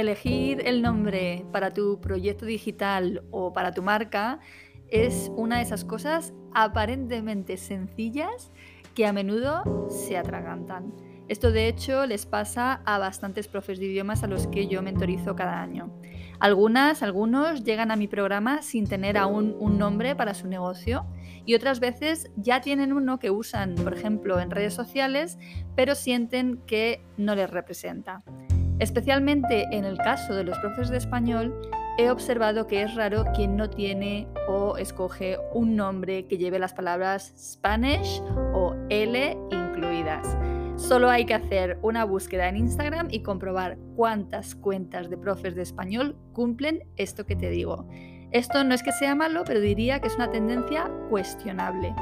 Elegir el nombre para tu proyecto digital o para tu marca es una de esas cosas aparentemente sencillas que a menudo se atragantan. Esto de hecho les pasa a bastantes profes de idiomas a los que yo mentorizo cada año. Algunas, algunos llegan a mi programa sin tener aún un nombre para su negocio y otras veces ya tienen uno que usan, por ejemplo, en redes sociales, pero sienten que no les representa. Especialmente en el caso de los profes de español, he observado que es raro quien no tiene o escoge un nombre que lleve las palabras Spanish o L incluidas. Solo hay que hacer una búsqueda en Instagram y comprobar cuántas cuentas de profes de español cumplen esto que te digo. Esto no es que sea malo, pero diría que es una tendencia cuestionable.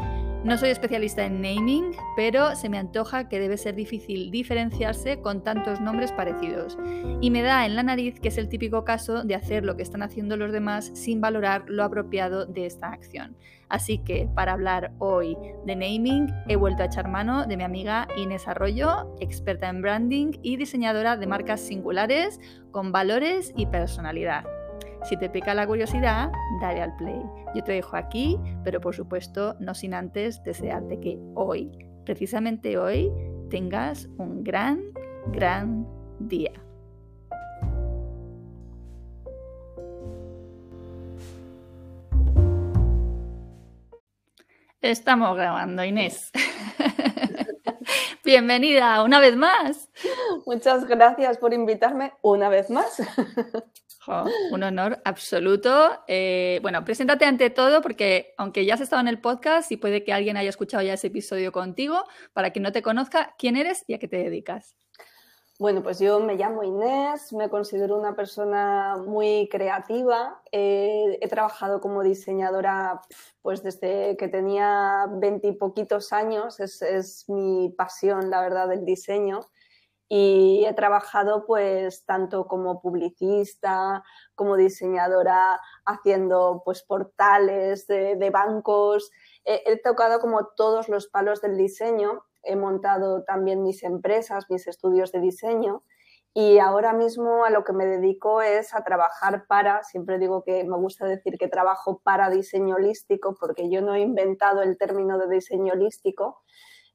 No soy especialista en naming, pero se me antoja que debe ser difícil diferenciarse con tantos nombres parecidos. Y me da en la nariz que es el típico caso de hacer lo que están haciendo los demás sin valorar lo apropiado de esta acción. Así que para hablar hoy de naming he vuelto a echar mano de mi amiga Inés Arroyo, experta en branding y diseñadora de marcas singulares con valores y personalidad. Si te pica la curiosidad, dale al play. Yo te dejo aquí, pero por supuesto no sin antes desearte que hoy, precisamente hoy, tengas un gran, gran día. Estamos grabando, Inés. Bienvenida una vez más. Muchas gracias por invitarme una vez más. un honor absoluto. Eh, bueno, preséntate ante todo porque aunque ya has estado en el podcast y puede que alguien haya escuchado ya ese episodio contigo, para quien no te conozca, ¿quién eres y a qué te dedicas? Bueno, pues yo me llamo Inés, me considero una persona muy creativa. Eh, he trabajado como diseñadora pues desde que tenía veintipoquitos años, es, es mi pasión, la verdad, del diseño y he trabajado pues tanto como publicista, como diseñadora, haciendo pues portales de, bancos. He, tocado como todos los palos del diseño, he montado también mis empresas, mis estudios de diseño y ahora mismo a lo que me dedico es a trabajar para, siempre digo que me gusta decir que trabajo para diseño holístico porque yo no he inventado el término de diseño holístico,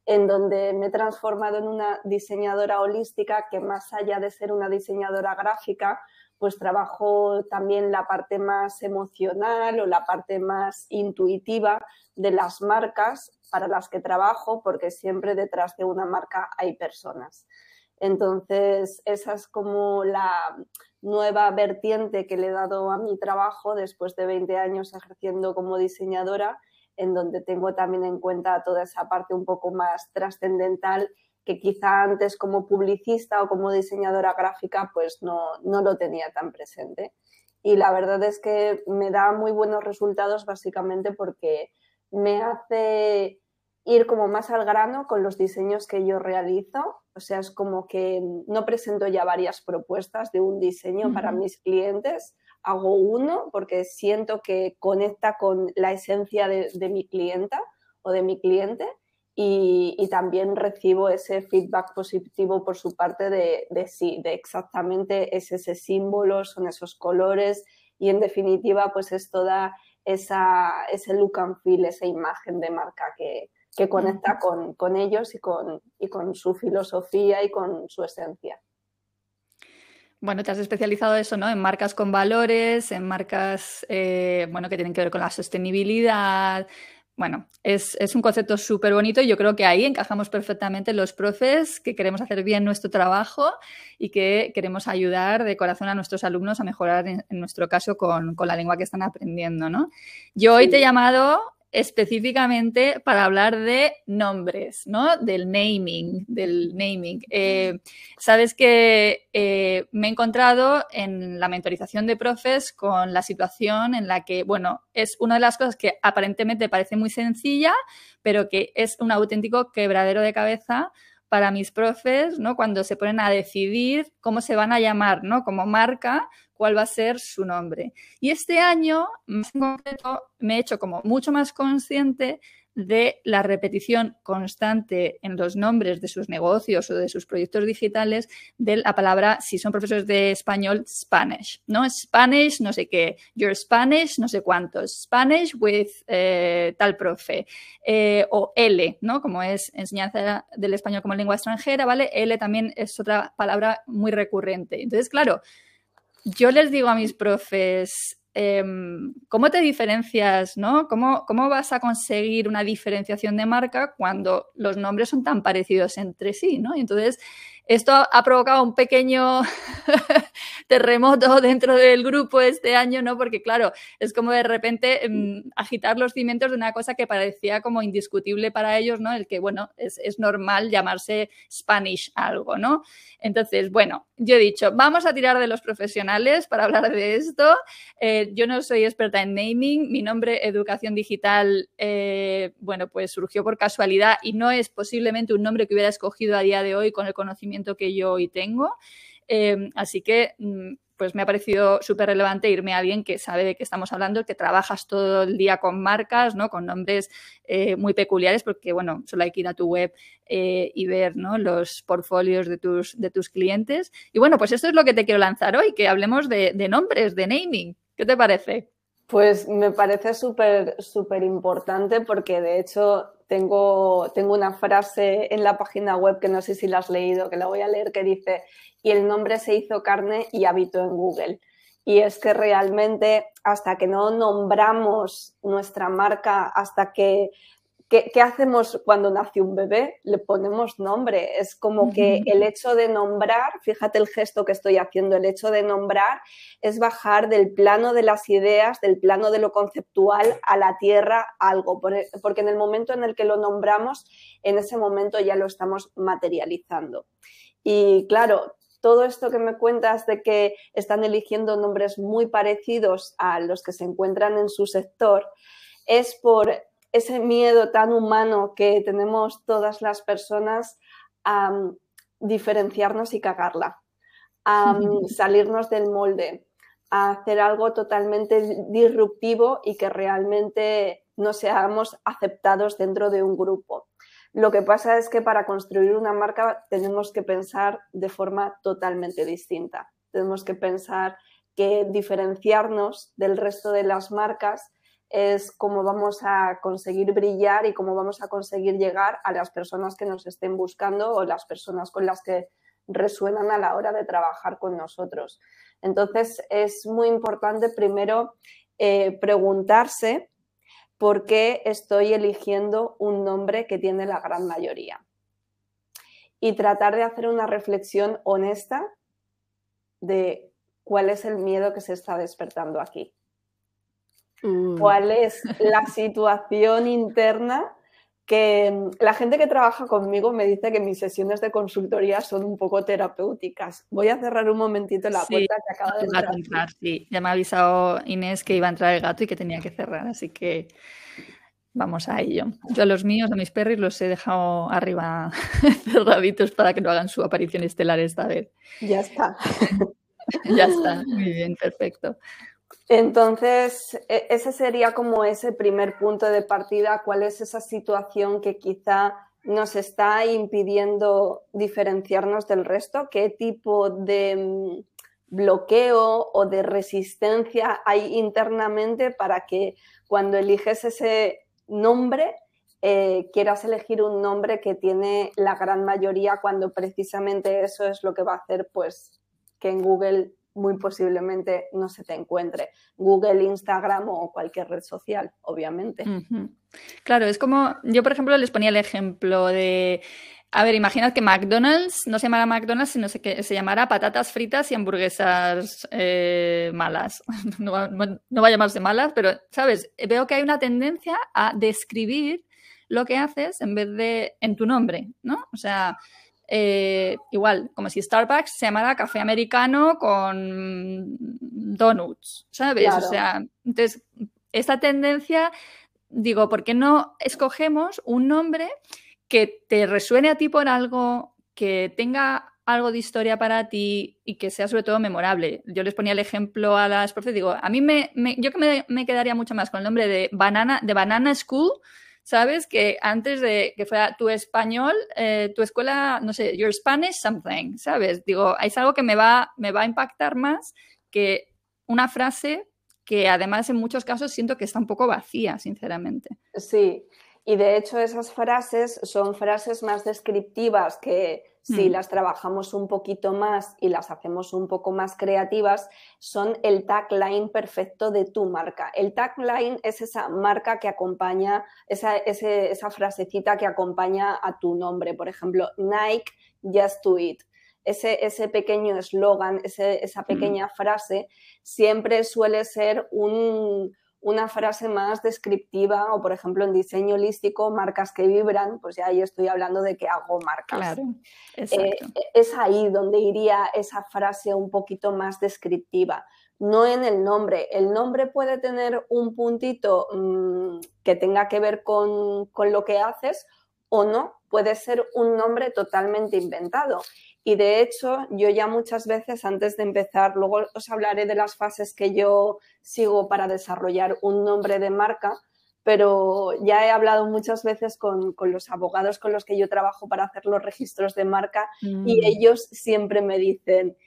en donde me he transformado en una diseñadora holística que más allá de ser una diseñadora gráfica, pues trabajo también la parte más emocional o la parte más intuitiva de las marcas para las que trabajo, porque siempre detrás de una marca hay personas. Entonces, esa es como la nueva vertiente que le he dado a mi trabajo después de 20 años ejerciendo como diseñadora en donde tengo también en cuenta toda esa parte un poco más trascendental que quizá antes como publicista o como diseñadora gráfica pues no, no lo tenía tan presente. Y la verdad es que me da muy buenos resultados básicamente porque me hace ir como más al grano con los diseños que yo realizo. O sea, es como que no presento ya varias propuestas de un diseño para mis clientes, hago uno porque siento que conecta con la esencia de, mi clienta o de mi cliente y, también recibo ese feedback positivo por su parte de, sí, de exactamente es ese símbolo, son esos colores y en definitiva pues es toda esa, ese look and feel, esa imagen de marca que, conecta con, con ellos y con, y con su filosofía y con su esencia. Bueno, te has especializado eso, ¿no? En marcas con valores, en marcas, eh, bueno, que tienen que ver con la sostenibilidad. Bueno, es, un concepto súper bonito y yo creo que ahí encajamos perfectamente los profes que queremos hacer bien nuestro trabajo y que queremos ayudar de corazón a nuestros alumnos a mejorar, en, nuestro caso, con, la lengua que están aprendiendo, ¿no? Yo hoy te he llamado específicamente para hablar de nombres, ¿no? Del naming, del naming. Eh, sabes que eh, me he encontrado en la mentorización de profes con la situación en la que, bueno, es una de las cosas que aparentemente parece muy sencilla, pero que es un auténtico quebradero de cabeza para mis profes, ¿no? Cuando se ponen a decidir cómo se van a llamar, ¿no? Como marca, cuál va a ser su nombre. Y este año, más en concreto, me he hecho como mucho más consciente de la repetición constante en los nombres de sus negocios o de sus proyectos digitales de la palabra, si son profesores de español, Spanish, ¿no? Spanish, no sé qué, your Spanish, no sé cuántos, Spanish with eh, tal profe, eh, o L, ¿no? Como es enseñanza del español como lengua extranjera, ¿vale? L también es otra palabra muy recurrente. Entonces, claro, yo les digo a mis profes, em, ¿cómo te diferencias, no? ¿Cómo, ¿Cómo, vas a conseguir una diferenciación de marca cuando los nombres son tan parecidos entre sí, ¿no? Entonces, esto ha provocado un pequeño terremoto dentro del grupo este año, ¿no? Porque claro, es como de repente mm, agitar los cimientos de una cosa que parecía como indiscutible para ellos, ¿no? El que, bueno, es, normal llamarse Spanish algo, ¿no? Entonces, bueno, yo he dicho, vamos a tirar de los profesionales para hablar de esto. Eh, yo no soy experta en naming, mi nombre Educación Digital, eh, bueno, pues surgió por casualidad y no es posiblemente un nombre que hubiera escogido a día de hoy con el conocimiento que yo hoy tengo. Em, así que mm, pues me ha parecido súper relevante irme a alguien que sabe de qué estamos hablando, que trabajas todo el día con marcas, ¿no? Con nombres eh, muy peculiares, porque bueno, solo hay que ir a tu web eh, y ver ¿no? los portfolios de tus, de tus clientes. Y bueno, pues esto es lo que te quiero lanzar hoy, que hablemos de, de nombres, de naming. ¿Qué te parece? Pues me parece súper, súper importante porque de hecho tengo, tengo una frase en la página web que no sé si la has leído, que la voy a leer, que dice, y el nombre se hizo carne y habitó en Google. Y es que realmente hasta que no nombramos nuestra marca, hasta que ¿Qué, hacemos cuando nace un bebé? Le ponemos nombre. Es como que el hecho de nombrar, fíjate el gesto que estoy haciendo, el hecho de nombrar es bajar del plano de las ideas, del plano de lo conceptual a la tierra algo, porque en el momento en el que lo nombramos, en ese momento ya lo estamos materializando. Y claro, todo esto que me cuentas de que están eligiendo nombres muy parecidos a los que se encuentran en su sector, es por ese miedo tan humano que tenemos todas las personas a mm, diferenciarnos y cagarla, a mm, salirnos del molde, a hacer algo totalmente disruptivo y que realmente no seamos aceptados dentro de un grupo. Lo que pasa es que para construir una marca tenemos que pensar de forma totalmente distinta. Tenemos que pensar que diferenciarnos del resto de las marcas es cómo vamos a conseguir brillar y cómo vamos a conseguir llegar a las personas que nos estén buscando o las personas con las que resuenan a la hora de trabajar con nosotros. Entonces, es muy importante primero eh, preguntarse por qué estoy eligiendo un nombre que tiene la gran mayoría. Y tratar de hacer una reflexión honesta de cuál es el miedo que se está despertando aquí. Mm. cuál es la situación interna que mm, la gente que trabaja conmigo me dice que mis sesiones de consultoría son un poco terapéuticas. Voy a cerrar un momentito la puerta que acaba de entrar. sí, ya me ha avisado Inés que iba a entrar el gato y que tenía que cerrar, así que vamos a ello. Yo a los míos, a mis perros, los he dejado arriba cerraditos para que no hagan su aparición estelar esta vez. Ya está. ya está, muy bien, perfecto. Entonces, e, ese sería como ese primer punto de partida, cuál es esa situación que quizá nos está impidiendo diferenciarnos del resto, qué tipo de mm, bloqueo o de resistencia hay internamente para que cuando eliges ese nombre eh, quieras elegir un nombre que tiene la gran mayoría cuando precisamente eso es lo que va a hacer pues que en Google muy posiblemente no se te encuentre. Google, Instagram o cualquier red social, obviamente. Claro, es como, yo por ejemplo les ponía el ejemplo de a ver, imaginad que McDonald's no se llamará McDonald's, sino que se llamará patatas fritas y hamburguesas eh, malas. No no va, a llamarse malas, pero, ¿sabes? Veo que hay una tendencia a describir lo que haces en vez de en tu nombre, ¿no? O sea, eh, igual, como si Starbucks se llamara café americano con donuts, ¿sabes? O sea, entonces, esta tendencia, digo, ¿por qué no escogemos un nombre que te resuene a ti por algo, que tenga algo de historia para ti y que sea sobre todo memorable. Yo les ponía el ejemplo a las profes, digo, a mí me, yo que me, me, quedaría mucho más con el nombre de Banana, de Banana School, ¿sabes? Que antes de que fuera tu español, eh, tu escuela, no sé, your Spanish something, ¿sabes? Digo, es algo que me va, me va a impactar más que una frase que además en muchos casos siento que está un poco vacía, sinceramente. Sí, y de hecho esas frases son frases más descriptivas que si mm. las trabajamos un poquito más y las hacemos un poco más creativas, son el tagline perfecto de tu marca. El tagline es esa marca que acompaña, esa, esa frasecita que acompaña a tu nombre. Por ejemplo, Nike, Just Do It. Ese, ese pequeño eslogan, esa mm. pequeña frase, siempre suele ser un, una frase más descriptiva o, por ejemplo, en diseño holístico, marcas que vibran, pues ya ahí estoy hablando de que hago marcas. Claro, eh, es ahí donde iría esa frase un poquito más descriptiva, no en el nombre. El nombre puede tener un puntito mm, que tenga que ver con, con lo que haces o no, puede ser un nombre totalmente inventado. Y de hecho, yo ya muchas veces antes de empezar, luego os hablaré de las fases que yo sigo para desarrollar un nombre de marca, pero ya he hablado muchas veces con, los abogados con los que yo trabajo para hacer los registros de marca y mm. ellos siempre me dicen,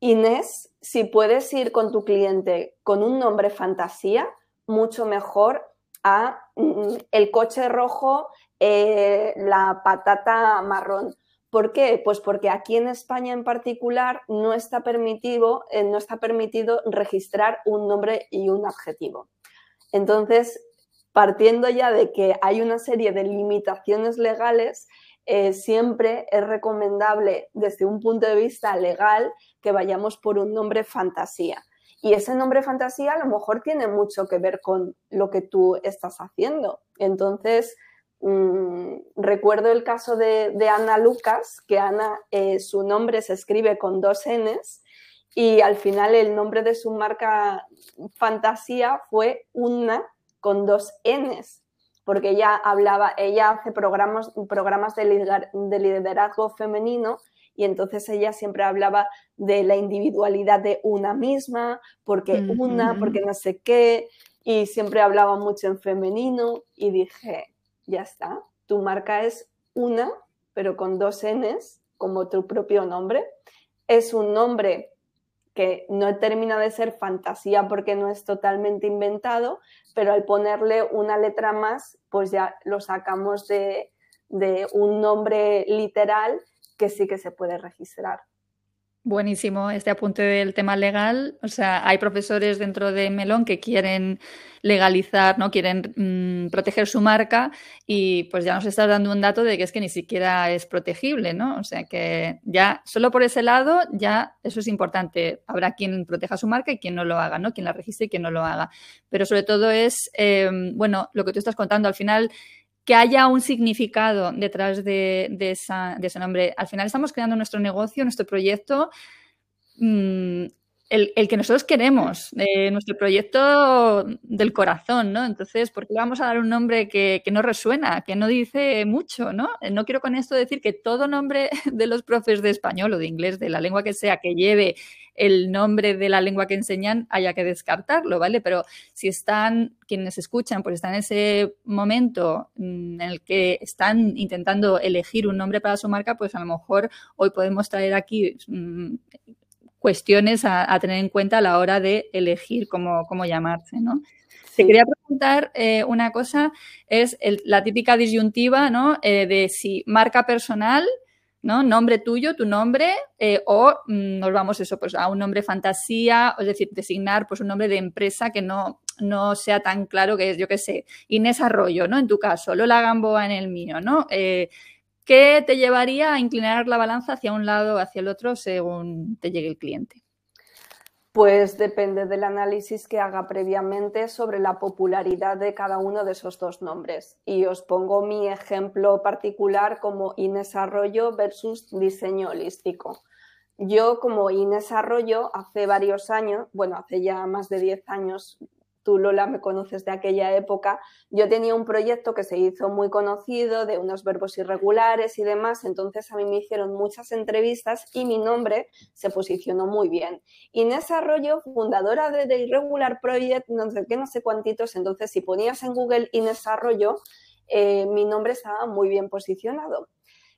Inés, si puedes ir con tu cliente con un nombre fantasía, mucho mejor a mm, el coche rojo, eh, la patata marrón ¿Por qué? Pues porque aquí en España en particular no está permitido, eh, no está permitido registrar un nombre y un adjetivo. Entonces, partiendo ya de que hay una serie de limitaciones legales, eh, siempre es recomendable desde un punto de vista legal que vayamos por un nombre fantasía. Y ese nombre fantasía a lo mejor tiene mucho que ver con lo que tú estás haciendo. Entonces, Mm, recuerdo el caso de, Ana Lucas, que Ana, eh, su nombre se escribe con dos Ns y al final el nombre de su marca fantasía fue una con dos Ns, porque ella hablaba, ella hace programas, programas de, liderazgo femenino y entonces ella siempre hablaba de la individualidad de una misma, porque una, porque no sé qué, y siempre hablaba mucho en femenino y dije, ya está. Tu marca es una, pero con dos Ns, como tu propio nombre. Es un nombre que no termina de ser fantasía porque no es totalmente inventado, pero al ponerle una letra más, pues ya lo sacamos de, de un nombre literal que sí que se puede registrar. Buenísimo este apunte del tema legal. O sea, hay profesores dentro de Melón que quieren legalizar, ¿no? Quieren mm, proteger su marca y pues ya nos estás dando un dato de que es que ni siquiera es protegible, ¿no? O sea que ya solo por ese lado ya eso es importante. Habrá quien proteja su marca y quien no lo haga, ¿no? Quien la registre y quien no lo haga. Pero sobre todo es, em, bueno, lo que tú estás contando al final que haya un significado detrás de, ese nombre. Al final estamos creando nuestro negocio, nuestro proyecto, mm, el, que nosotros queremos, nuestro proyecto del corazón, ¿no? Entonces, ¿por qué vamos a dar un nombre que, no resuena, que no dice mucho, ¿no? No quiero con esto decir que todo nombre de los profes de español o de inglés, de la lengua que sea, que lleve el nombre de la lengua que enseñan, haya que descartarlo, ¿vale? Pero si están, quienes escuchan, pues están en ese momento mm, en el que están intentando elegir un nombre para su marca, pues a lo mejor hoy podemos traer aquí mm, cuestiones a, tener en cuenta a la hora de elegir cómo, cómo llamarse, ¿no? Te quería preguntar eh, una cosa, es la típica disyuntiva, ¿no? Eh, de si marca personal, ¿no? Nombre tuyo, tu nombre, eh, o mm, nos vamos eso, pues a un nombre fantasía, es decir, designar pues un nombre de empresa que no, no sea tan claro que es, yo qué sé, Inés Arroyo, ¿no? En tu caso, Lola Gamboa en el mío, ¿no? ¿Qué te llevaría a inclinar la balanza hacia un lado o hacia el otro según te llegue el cliente? Pues depende del análisis que haga previamente sobre la popularidad de cada uno de esos dos nombres. Y os pongo mi ejemplo particular como Inés Arroyo versus diseño holístico. Yo como Inés Arroyo hace varios años, bueno, hace ya más de 10 años, tú Lola me conoces de aquella época, yo tenía un proyecto que se hizo muy conocido de unos verbos irregulares y demás, entonces a mí me hicieron muchas entrevistas y mi nombre se posicionó muy bien. Inés Arroyo, fundadora de The Irregular Project, no sé qué, no sé cuántitos, entonces si ponías en Google Inés Arroyo, eh, mi nombre estaba muy bien posicionado.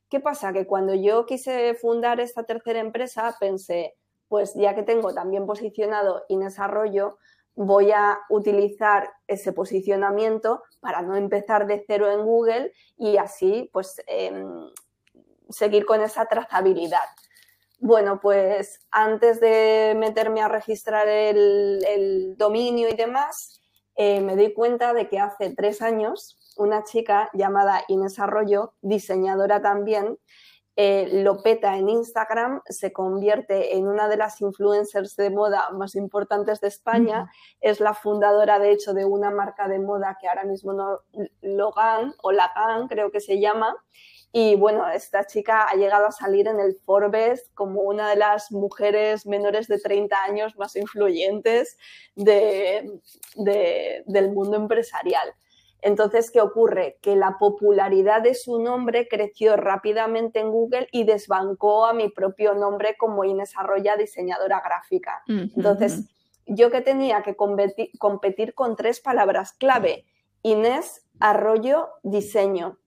¿Qué pasa? Que cuando yo quise fundar esta tercera empresa, pensé, pues ya que tengo también posicionado Inés Arroyo, voy a utilizar ese posicionamiento para no empezar de cero en Google y así pues em, seguir con esa trazabilidad. Bueno, pues antes de meterme a registrar el, dominio y demás, eh, me di cuenta de que hace tres años una chica llamada Inés Arroyo, diseñadora también, eh, lo peta en Instagram, se convierte en una de las influencers de moda más importantes de España, es la fundadora de hecho de una marca de moda que ahora mismo no, Logan o Lagan creo que se llama, y bueno, esta chica ha llegado a salir en el Forbes como una de las mujeres menores de 30 años más influyentes del mundo empresarial. Entonces, ¿qué ocurre? Que la popularidad de su nombre creció rápidamente en Google y desbancó a mi propio nombre como Inés Arroya, diseñadora gráfica. Entonces, yo que tenía que competir, con tres palabras clave, Inés Arroyo Diseño,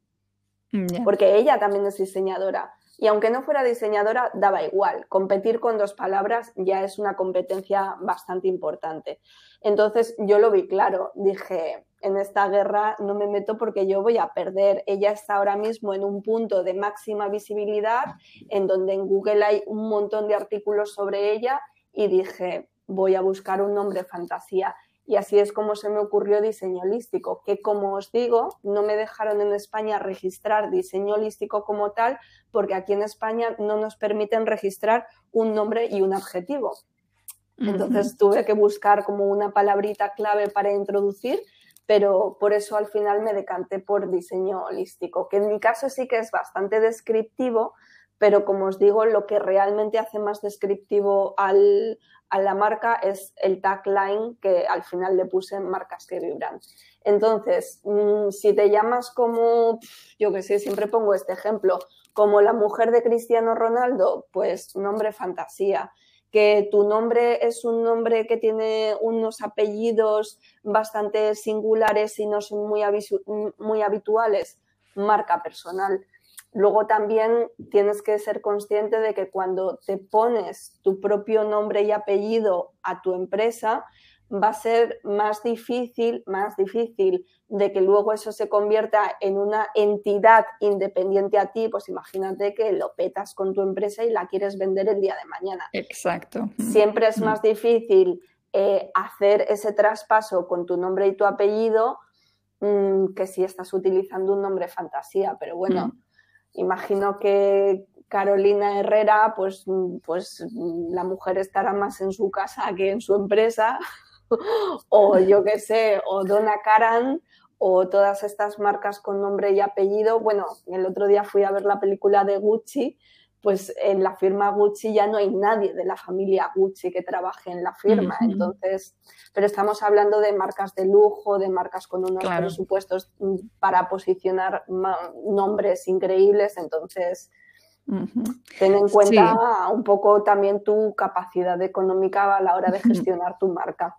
porque ella también es diseñadora. Y aunque no fuera diseñadora, daba igual. Competir con dos palabras ya es una competencia bastante importante. Entonces yo lo vi claro. Dije, en esta guerra no me meto porque yo voy a perder. Ella está ahora mismo en un punto de máxima visibilidad, en donde en Google hay un montón de artículos sobre ella y dije, voy a buscar un nombre fantasía. Y así es como se me ocurrió diseño holístico, que como os digo, no me dejaron en España registrar diseño holístico como tal, porque aquí en España no nos permiten registrar un nombre y un adjetivo. Entonces tuve que buscar como una palabrita clave para introducir pero por eso al final me decanté por diseño holístico, que en mi caso sí que es bastante descriptivo, pero como os digo, lo que realmente hace más descriptivo a la marca es el tagline que al final le puse en marcas que vibran. Entonces, mm, si te llamas como, yo que sé, siempre pongo este ejemplo, como la mujer de Cristiano Ronaldo, pues nombre fantasía que tu nombre es un nombre que tiene unos apellidos bastante singulares y no son muy, muy habituales, marca personal. Luego también tienes que ser consciente de que cuando te pones tu propio nombre y apellido a tu empresa, va a ser más difícil, más difícil de que luego eso se convierta en una entidad independiente a ti, pues imagínate que lo petas con tu empresa y la quieres vender el día de mañana. Exacto. Siempre es más difícil eh, hacer ese traspaso con tu nombre y tu apellido mm, que si estás utilizando un nombre fantasía, pero bueno, mm. imagino que Carolina Herrera, pues, pues la mujer estará más en su casa que en su empresa o yo qué sé, o Donna Karan, o todas estas marcas con nombre y apellido. Bueno, el otro día fui a ver la película de Gucci, pues en la firma Gucci ya no hay nadie de la familia Gucci que trabaje en la firma. Entonces, pero estamos hablando de marcas de lujo, de marcas con unos presupuestos para posicionar nombres increíbles. Entonces, ten en cuenta un poco también tu capacidad económica a la hora de gestionar tu marca.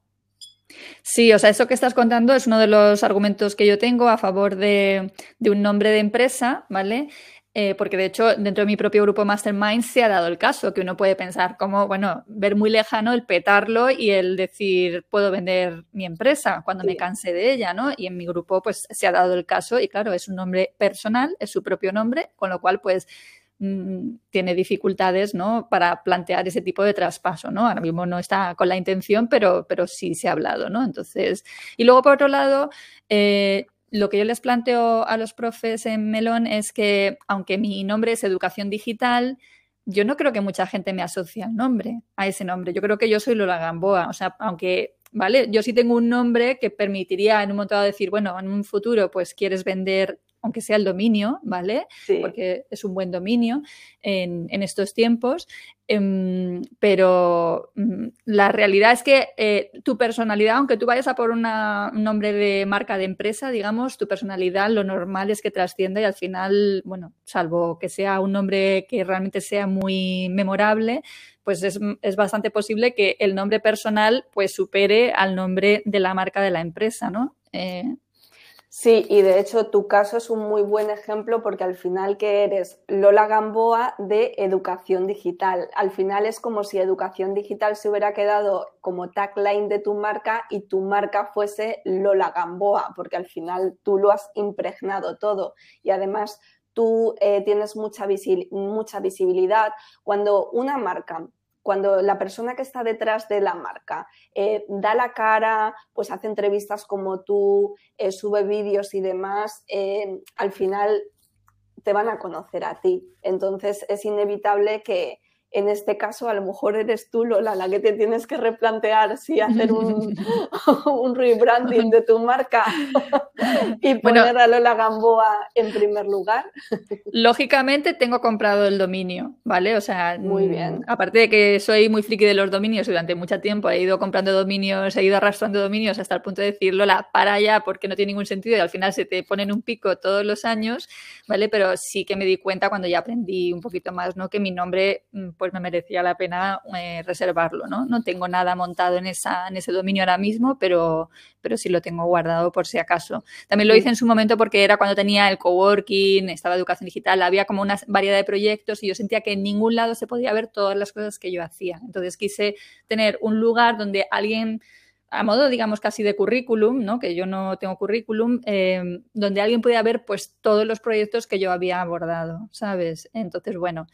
Sí, o sea, eso que estás contando es uno de los argumentos que yo tengo a favor de, un nombre de empresa, ¿vale? Eh, porque de hecho dentro de mi propio grupo Mastermind se ha dado el caso, que uno puede pensar como, bueno, ver muy lejano el petarlo y el decir, puedo vender mi empresa cuando me canse de ella, ¿no? Y en mi grupo pues se ha dado el caso y claro, es un nombre personal, es su propio nombre, con lo cual pues Mm, tiene dificultades ¿no? para plantear ese tipo de traspaso. ¿no? Ahora mismo no está con la intención, pero, pero sí se ha hablado. ¿no? Entonces, y luego, por otro lado, eh, lo que yo les planteo a los profes en Melón es que, aunque mi nombre es educación digital, yo no creo que mucha gente me asocie al nombre, a ese nombre. Yo creo que yo soy Lola Gamboa. O sea, aunque, ¿vale? Yo sí tengo un nombre que permitiría en un momento dado decir, bueno, en un futuro, pues quieres vender aunque sea el dominio, ¿vale? Porque es un buen dominio en, estos tiempos. Em, pero mm, la realidad es que eh, tu personalidad, aunque tú vayas a por un nombre de marca de empresa, digamos, tu personalidad lo normal es que trascienda y al final, bueno, salvo que sea un nombre que realmente sea muy memorable, pues es, es, bastante posible que el nombre personal pues supere al nombre de la marca de la empresa, ¿no? Eh, Sí, y de hecho tu caso es un muy buen ejemplo porque al final que eres Lola Gamboa de educación digital. Al final es como si educación digital se hubiera quedado como tagline de tu marca y tu marca fuese Lola Gamboa, porque al final tú lo has impregnado todo y además tú eh, tienes mucha, mucha visibilidad. Cuando una marca cuando la persona que está detrás de la marca eh, da la cara, pues hace entrevistas como tú, eh, sube vídeos y demás, eh, al final te van a conocer a ti. Entonces es inevitable que, en este caso a lo mejor eres tú, Lola, la que te tienes que replantear si hacer un, un rebranding de tu marca y poner a Lola Gamboa en primer lugar. Lógicamente tengo comprado el dominio, ¿vale? O sea, muy bien. Aparte de que soy muy friki de los dominios durante mucho tiempo he ido comprando dominios, he ido arrastrando dominios hasta el punto de decir, Lola, para allá porque no tiene ningún sentido y al final se te ponen un pico todos los años, ¿vale? Pero sí que me di cuenta cuando ya aprendí un poquito más, ¿no? Que mi nombre mm, pues me merecía la pena eh, reservarlo, ¿no? No tengo nada montado en, esa, en ese dominio ahora mismo, pero, pero sí lo tengo guardado por si acaso. También lo hice en su momento porque era cuando tenía el coworking, estaba educación digital, había como una variedad de proyectos y yo sentía que en ningún lado se podía ver todas las cosas que yo hacía. Entonces quise tener un lugar donde alguien a modo, digamos, casi de currículum, ¿no? que yo no tengo currículum, eh, donde alguien pudiera ver pues todos los proyectos que yo había abordado, ¿sabes? Entonces, bueno,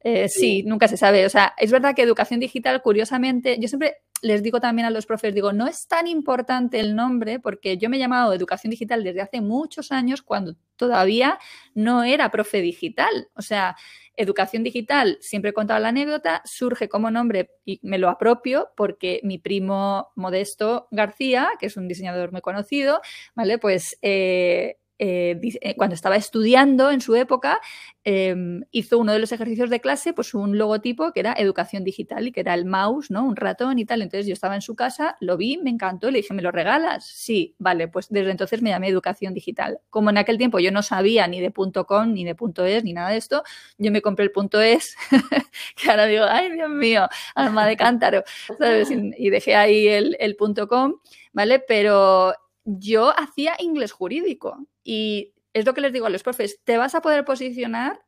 eh, sí. nunca se sabe. O sea, es verdad que educación digital, curiosamente, yo siempre les digo también a los profes, digo, no es tan importante el nombre porque yo me he llamado educación digital desde hace muchos años cuando todavía no era profe digital. O sea, educación digital, siempre he contado la anécdota, surge como nombre y me lo apropio porque mi primo Modesto García, que es un diseñador muy conocido, ¿vale? Pues... Eh, eh, eh, cuando estaba estudiando en su época, em, hizo uno de los ejercicios de clase, pues un logotipo que era educación digital y que era el mouse, ¿no? Un ratón y tal. Entonces yo estaba en su casa, lo vi, me encantó, le dije, ¿me lo regalas? Sí, vale, pues desde entonces me llamé educación digital. Como en aquel tiempo yo no sabía ni de .com, ni de .es, ni nada de esto, yo me compré el .es, que ahora digo, ay Dios mío, alma de cántaro, ¿sabes? Y dejé ahí el, el .com, ¿vale? Pero yo hacía inglés jurídico y es lo que les digo a los profes, te vas a poder posicionar,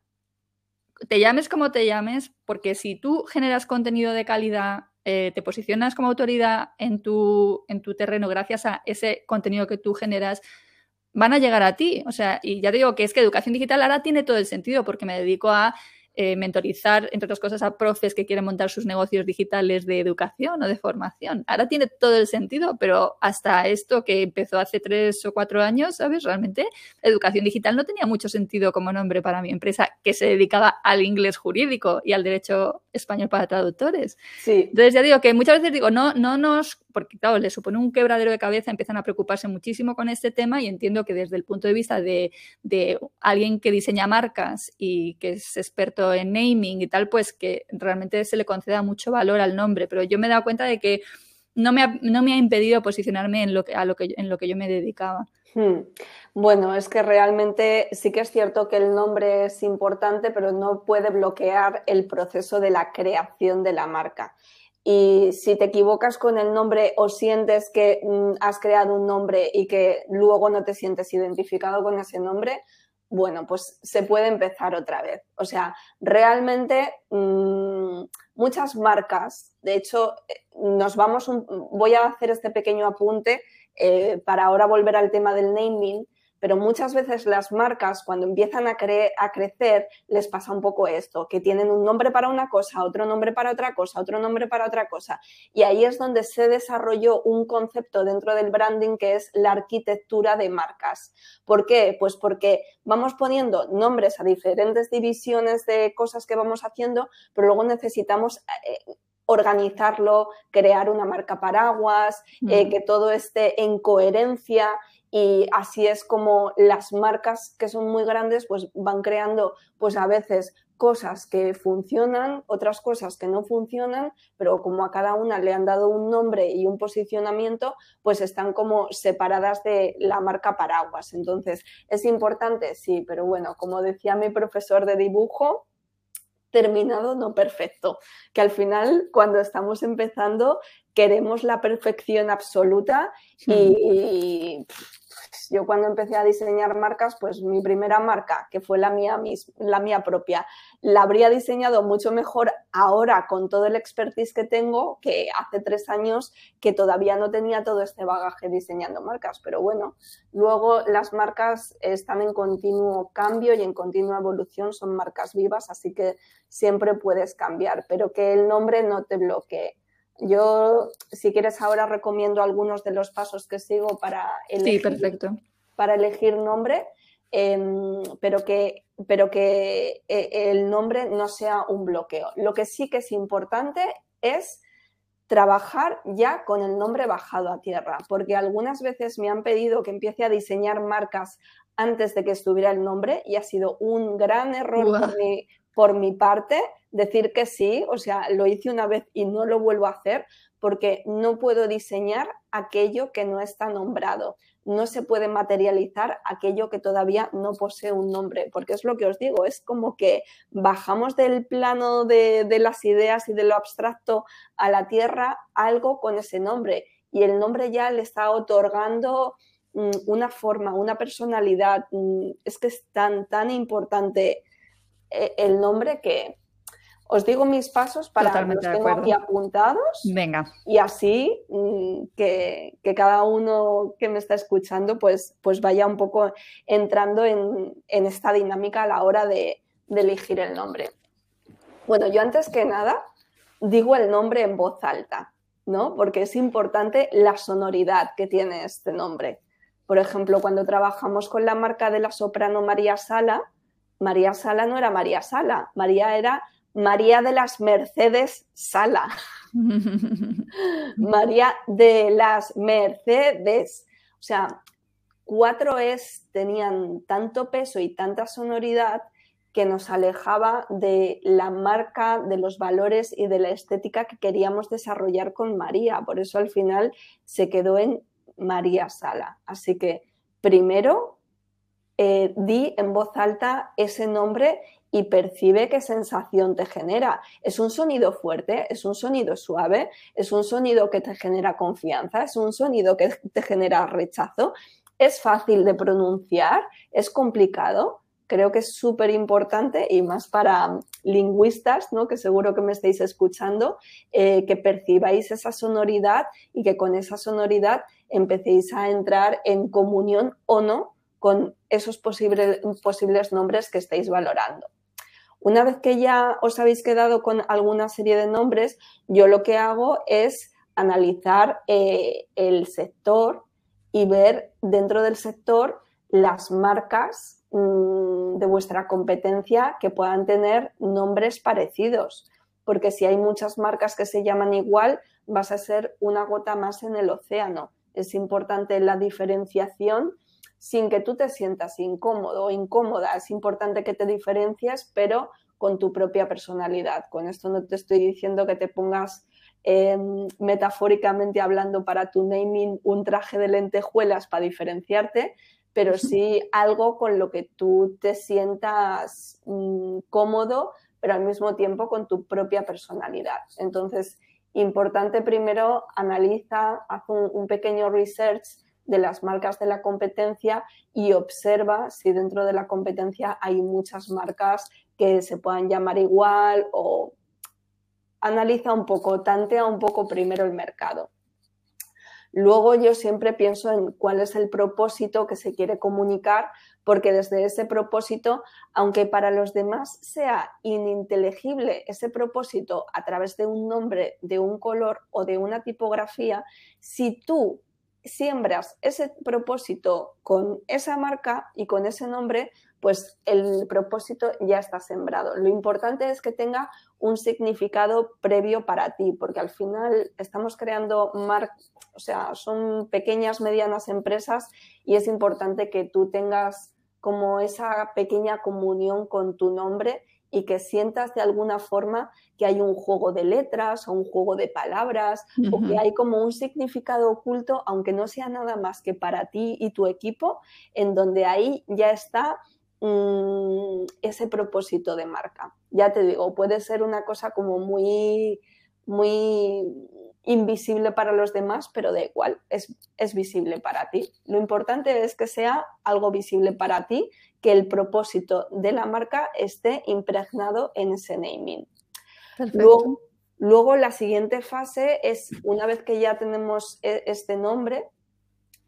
te llames como te llames, porque si tú generas contenido de calidad, eh, te posicionas como autoridad en tu, en tu terreno gracias a ese contenido que tú generas, van a llegar a ti. O sea, y ya te digo que es que educación digital ahora tiene todo el sentido porque me dedico a eh, mentorizar, entre otras cosas, a profes que quieren montar sus negocios digitales de educación o de formación. Ahora tiene todo el sentido, pero hasta esto que empezó hace tres o cuatro años, ¿sabes? Realmente educación digital no tenía mucho sentido como nombre para mi empresa que se dedicaba al inglés jurídico y al derecho español para traductores. Sí. Entonces ya digo que muchas veces digo, no, no nos, porque claro, les supone un quebradero de cabeza, empiezan a preocuparse muchísimo con este tema y entiendo que desde el punto de vista de, de alguien que diseña marcas y que es experto en naming y tal, pues que realmente se le conceda mucho valor al nombre. Pero yo me he dado cuenta de que no me ha, no me ha impedido posicionarme en lo que, a lo que, en lo que yo me dedicaba. Hmm. Bueno, es que realmente sí que es cierto que el nombre es importante, pero no puede bloquear el proceso de la creación de la marca. Y si te equivocas con el nombre o sientes que mm, has creado un nombre y que luego no te sientes identificado con ese nombre, bueno, pues se puede empezar otra vez. O sea, realmente mm, muchas marcas, de hecho, eh, nos vamos, voy a hacer este pequeño apunte eh, para ahora volver al tema del naming, pero muchas veces las marcas cuando empiezan a, a crecer les pasa un poco esto, que tienen un nombre para una cosa, otro nombre para otra cosa, otro nombre para otra cosa. Y ahí es donde se desarrolló un concepto dentro del branding que es la arquitectura de marcas. ¿Por qué? Pues porque vamos poniendo nombres a diferentes divisiones de cosas que vamos haciendo, pero luego necesitamos... Organizarlo, crear una marca paraguas, eh, que todo esté en coherencia y así es como las marcas que son muy grandes pues van creando pues a veces cosas que funcionan, otras cosas que no funcionan, pero como a cada una le han dado un nombre y un posicionamiento, pues están como separadas de la marca paraguas. Entonces, es importante, sí, pero bueno, como decía mi profesor de dibujo, terminado, no perfecto. Que al final, cuando estamos empezando, queremos la perfección absoluta y, hmm. pues, yo cuando empecé a diseñar marcas, pues mi primera marca, que fue la mía, la mía propia, la habría diseñado mucho mejor ahora con todo el expertise que tengo que hace tres años que todavía no tenía todo este bagaje diseñando marcas. Pero bueno, luego las marcas están en continuo cambio y en continua evolución, son marcas vivas, así que siempre puedes cambiar, pero que el nombre no te bloquee. Yo, si quieres, ahora recomiendo algunos de los pasos que sigo para elegir, perfecto. Para elegir nombre, em, pero, que, pero que eh, el nombre no sea un bloqueo. Lo que sí que es importante es trabajar ya con el nombre bajado a tierra, porque algunas veces me han pedido que empiece a diseñar marcas antes de que estuviera el nombre y ha sido un gran error por mi, por mi parte decir que sí, o sea, lo hice una vez y no lo vuelvo a hacer porque no puedo diseñar aquello que no está nombrado. No se puede materializar aquello que todavía no posee un nombre, porque es lo que os digo, es como que bajamos del plano de, de las ideas y de lo abstracto a la tierra algo con ese nombre y el nombre ya le está otorgando mm, una forma, una personalidad. Mm, es que es tan, tan importante eh, el nombre que os digo mis pasos para que los tengo aquí apuntados. Venga. Y así mm, que, cada uno que me está escuchando pues, pues vaya un poco entrando en, esta dinámica a la hora de, de elegir el nombre. Bueno, yo antes que nada digo el nombre en voz alta, ¿no? Porque es importante la sonoridad que tiene este nombre. Por ejemplo, cuando trabajamos con la marca de la soprano María Sala, María Sala no era María Sala, María era María de las Mercedes Sala. María de las Mercedes. O sea, cuatro es tenían tanto peso y tanta sonoridad que nos alejaba de la marca, de los valores y de la estética que queríamos desarrollar con María. Por eso al final se quedó en María Sala. Así que primero eh, di en voz alta ese nombre y percibe qué sensación te genera. ¿Es un sonido fuerte? ¿Es un sonido suave? ¿Es un sonido que te genera confianza? ¿Es un sonido que te genera rechazo? ¿Es fácil de pronunciar? ¿Es complicado? Creo que es súper importante y más para lingüistas, ¿no? que seguro que me estáis escuchando, eh, que percibáis esa sonoridad y que con esa sonoridad empecéis a entrar en comunión o no con esos posibles, posibles nombres que estáis valorando. Una vez que ya os habéis quedado con alguna serie de nombres, yo lo que hago es analizar eh, el sector y ver dentro del sector las marcas mm, de vuestra competencia que puedan tener nombres parecidos. Porque si hay muchas marcas que se llaman igual, vas a ser una gota más en el océano. Es importante la diferenciación sin que tú te sientas incómodo o incómoda. Es importante que te diferencies, pero con tu propia personalidad. Con esto no te estoy diciendo que te pongas em, metafóricamente hablando para tu naming un traje de lentejuelas para diferenciarte, pero sí algo con lo que tú te sientas mm, cómodo, pero al mismo tiempo con tu propia personalidad. Entonces, importante primero analiza, haz un pequeño research de las marcas de la competencia y observa si dentro de la competencia hay muchas marcas que se puedan llamar igual o analiza un poco, tantea un poco primero el mercado. Luego yo siempre pienso en cuál es el propósito que se quiere comunicar, porque desde ese propósito, aunque para los demás sea ininteligible ese propósito a través de un nombre, de un color o de una tipografía, si tú siembras ese propósito con esa marca y con ese nombre, pues el propósito ya está sembrado. Lo importante es que tenga un significado previo para ti, porque al final estamos creando marcas, o sea, son pequeñas, medianas empresas y es importante que tú tengas como esa pequeña comunión con tu nombre y que sientas de alguna forma que hay un juego de letras o un juego de palabras o que hay como un significado oculto, aunque no sea nada más que para ti y tu equipo, en donde ahí ya está mm, ese propósito de marca. Ya te digo, puede ser una cosa como muy, muy invisible para los demás, pero da igual, es, es visible para ti. Lo importante es que sea algo visible para ti, que el propósito de la marca esté impregnado en ese naming. Luego, luego, la siguiente fase es, una vez que ya tenemos e, este nombre,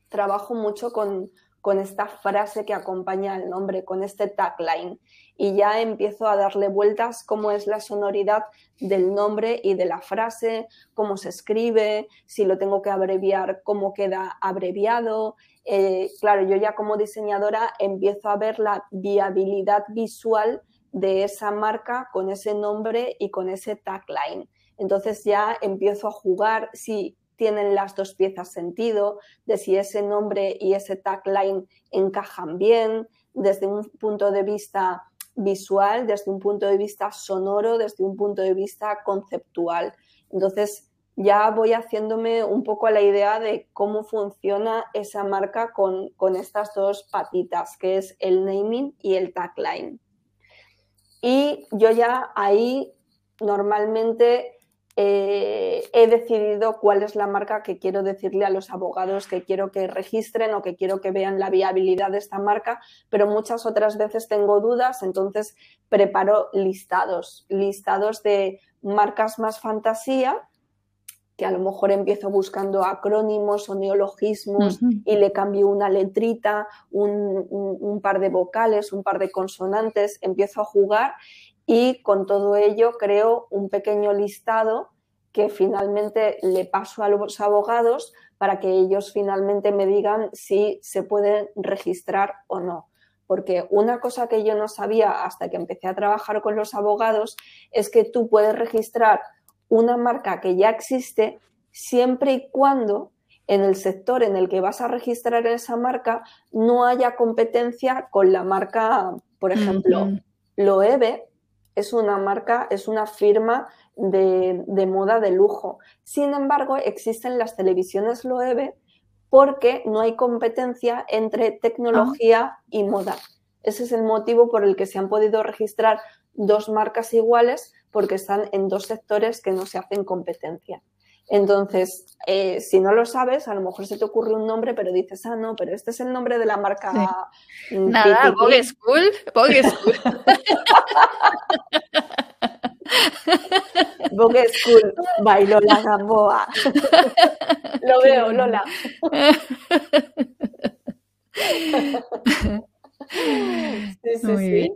trabajo mucho con, con esta frase que acompaña al nombre, con este tagline. Y ya empiezo a darle vueltas cómo es la sonoridad del nombre y de la frase, cómo se escribe, si lo tengo que abreviar, cómo queda abreviado. Eh, claro, yo ya como diseñadora empiezo a ver la viabilidad visual de esa marca con ese nombre y con ese tagline. Entonces ya empiezo a jugar si tienen las dos piezas sentido, de si ese nombre y ese tagline encajan bien, desde un punto de vista visual, desde un punto de vista sonoro, desde un punto de vista conceptual. Entonces, ya voy haciéndome un poco a la idea de cómo funciona esa marca con, con, estas dos patitas, que es el naming y el tagline. Y yo ya ahí normalmente eh, he decidido cuál es la marca que quiero decirle a los abogados que quiero que registren o que quiero que vean la viabilidad de esta marca, pero muchas otras veces tengo dudas, entonces preparo listados, listados de marcas más fantasía que a lo mejor empiezo buscando acrónimos o neologismos y le cambio una letrita, un, par de vocales, un par de consonantes, empiezo a jugar y con todo ello creo un pequeño listado que finalmente le paso a los abogados para que ellos finalmente me digan si se pueden registrar o no. Porque una cosa que yo no sabía hasta que empecé a trabajar con los abogados es que tú puedes registrar una marca que ya existe siempre y cuando en el sector en el que vas a registrar esa marca no haya competencia con la marca, por ejemplo, Loewe, es una marca, es una firma de, moda de lujo. Sin embargo, existen las televisiones Loewe porque no hay competencia entre tecnología y moda. Ese es el motivo por el que se han podido registrar dos marcas iguales porque están en dos sectores que no se hacen competencia. Entonces, eh, si no lo sabes, a lo mejor se te ocurre un nombre, pero dices, ah, no, pero este es el nombre de la marca. Nada, Vogue School. Vogue School. Vogue School, Bailola Gamboa. lo veo, Lola. sí, sí, sí.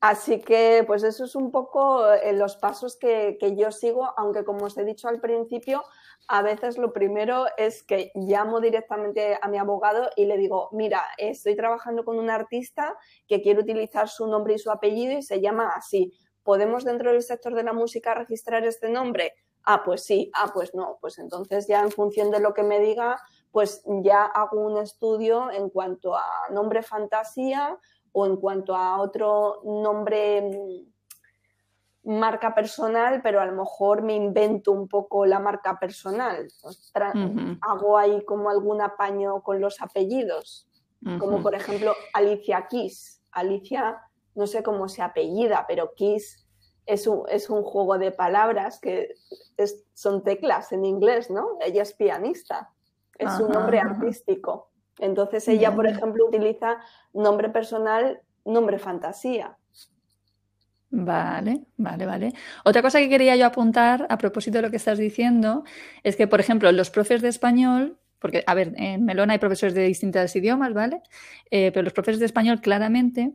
Así que, pues eso es un poco eh, los pasos que, yo sigo, aunque como os he dicho al principio, a veces lo primero es que llamo directamente a mi abogado y le digo, mira, estoy trabajando con un artista que quiere utilizar su nombre y su apellido y se llama así. ¿Podemos dentro del sector de la música registrar este nombre? Ah, pues sí, ah, pues no. Pues entonces ya en función de lo que me diga, pues ya hago un estudio en cuanto a nombre fantasía, o en cuanto a otro nombre mm, marca personal, pero a lo mejor me invento un poco la marca personal. Hago ahí como algún apaño con los apellidos, como por ejemplo Alicia Kiss. Alicia, no sé cómo se apellida, pero Kiss es un, es un juego de palabras que son teclas en inglés, ¿no? Ella es pianista, es un nombre artístico. Entonces ella, por ejemplo, utiliza nombre personal, nombre fantasía. Vale, vale, vale. Otra cosa que quería yo apuntar a propósito de lo que estás diciendo es que, por ejemplo, los profes de español porque, a ver, en Melón hay profesores de distintos idiomas, ¿vale? Eh, pero los profesores de español claramente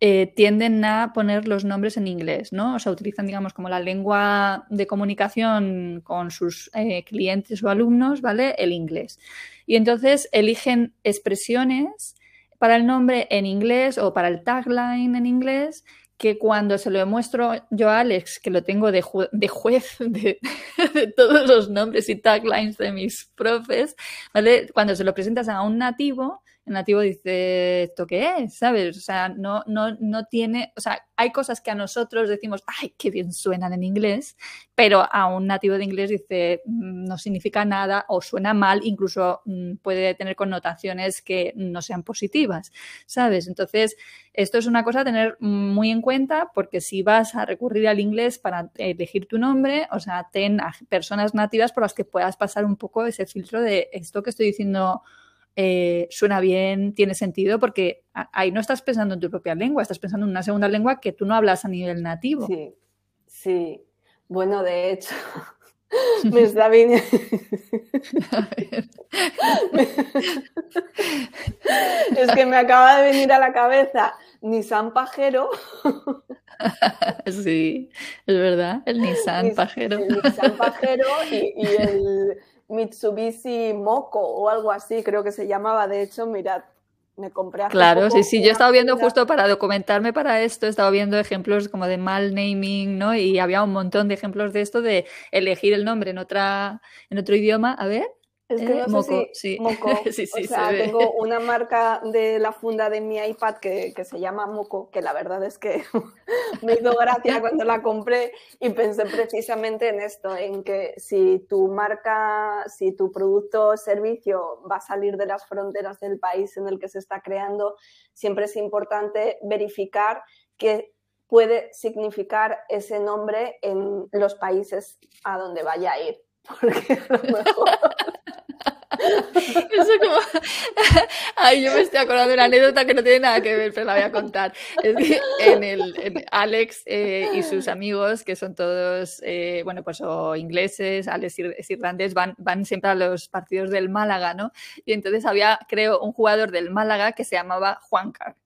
eh, tienden a poner los nombres en inglés, ¿no? O sea, utilizan, digamos, como la lengua de comunicación con sus eh, clientes o alumnos, ¿vale? El inglés. Y entonces eligen expresiones para el nombre en inglés o para el tagline en inglés que cuando se lo muestro yo a Alex, que lo tengo de, de juez de, todos los nombres y taglines de mis profes, ¿vale? Cuando se lo presentas a un nativo, el nativo dice, ¿esto qué es? ¿Sabes? O sea, no, no, no tiene, o sea, hay cosas que a nosotros decimos, ay, qué bien suenan en inglés, pero a un nativo de inglés dice, mm, no significa nada o suena mal, incluso mm, puede tener connotaciones que no sean positivas, ¿sabes? Entonces, esto es una cosa a tener muy en cuenta porque si vas a recurrir al inglés para elegir tu nombre, o sea, ten a personas nativas por las que puedas pasar un poco ese filtro de esto que estoy diciendo eh, suena bien, tiene sentido, porque ahí no estás pensando en tu propia lengua, estás pensando en una segunda lengua que tú no hablas a nivel nativo. Sí, sí. Bueno, de hecho, me está viniendo... es que me acaba de venir a la cabeza Nissan Pajero. sí, es verdad, el Nissan Pajero. El Nissan Pajero y el Mitsubishi Moko o algo así, creo que se llamaba. De hecho, mirad, me compré hace Claro, sí, sí, yo he estado viendo justo para documentarme para esto, he estado viendo ejemplos como de mal naming, ¿no? Y había un montón de ejemplos de esto de elegir el nombre en otra en otro idioma, a ver. Es que no sé si Moco. sí, sí, o sea, tengo una marca de la funda de mi iPad que, que, se llama Moco, que la verdad es que me hizo gracia cuando la compré y pensé precisamente en esto, en que si tu marca, si tu producto o servicio va a salir de las fronteras del país en el que se está creando, siempre es importante verificar qué puede significar ese nombre en los países a donde vaya a ir. Porque a lo mejor Eso como... Ay, yo me estoy acordando de una anécdota que no tiene nada que ver, pero la voy a contar. Es que en el Alex eh, y sus amigos, que son todos, eh, bueno, pues o ingleses, Alex es irlandés, van, van siempre a los partidos del Málaga, ¿no? Y entonces había, creo, un jugador del Málaga que se llamaba Juancar.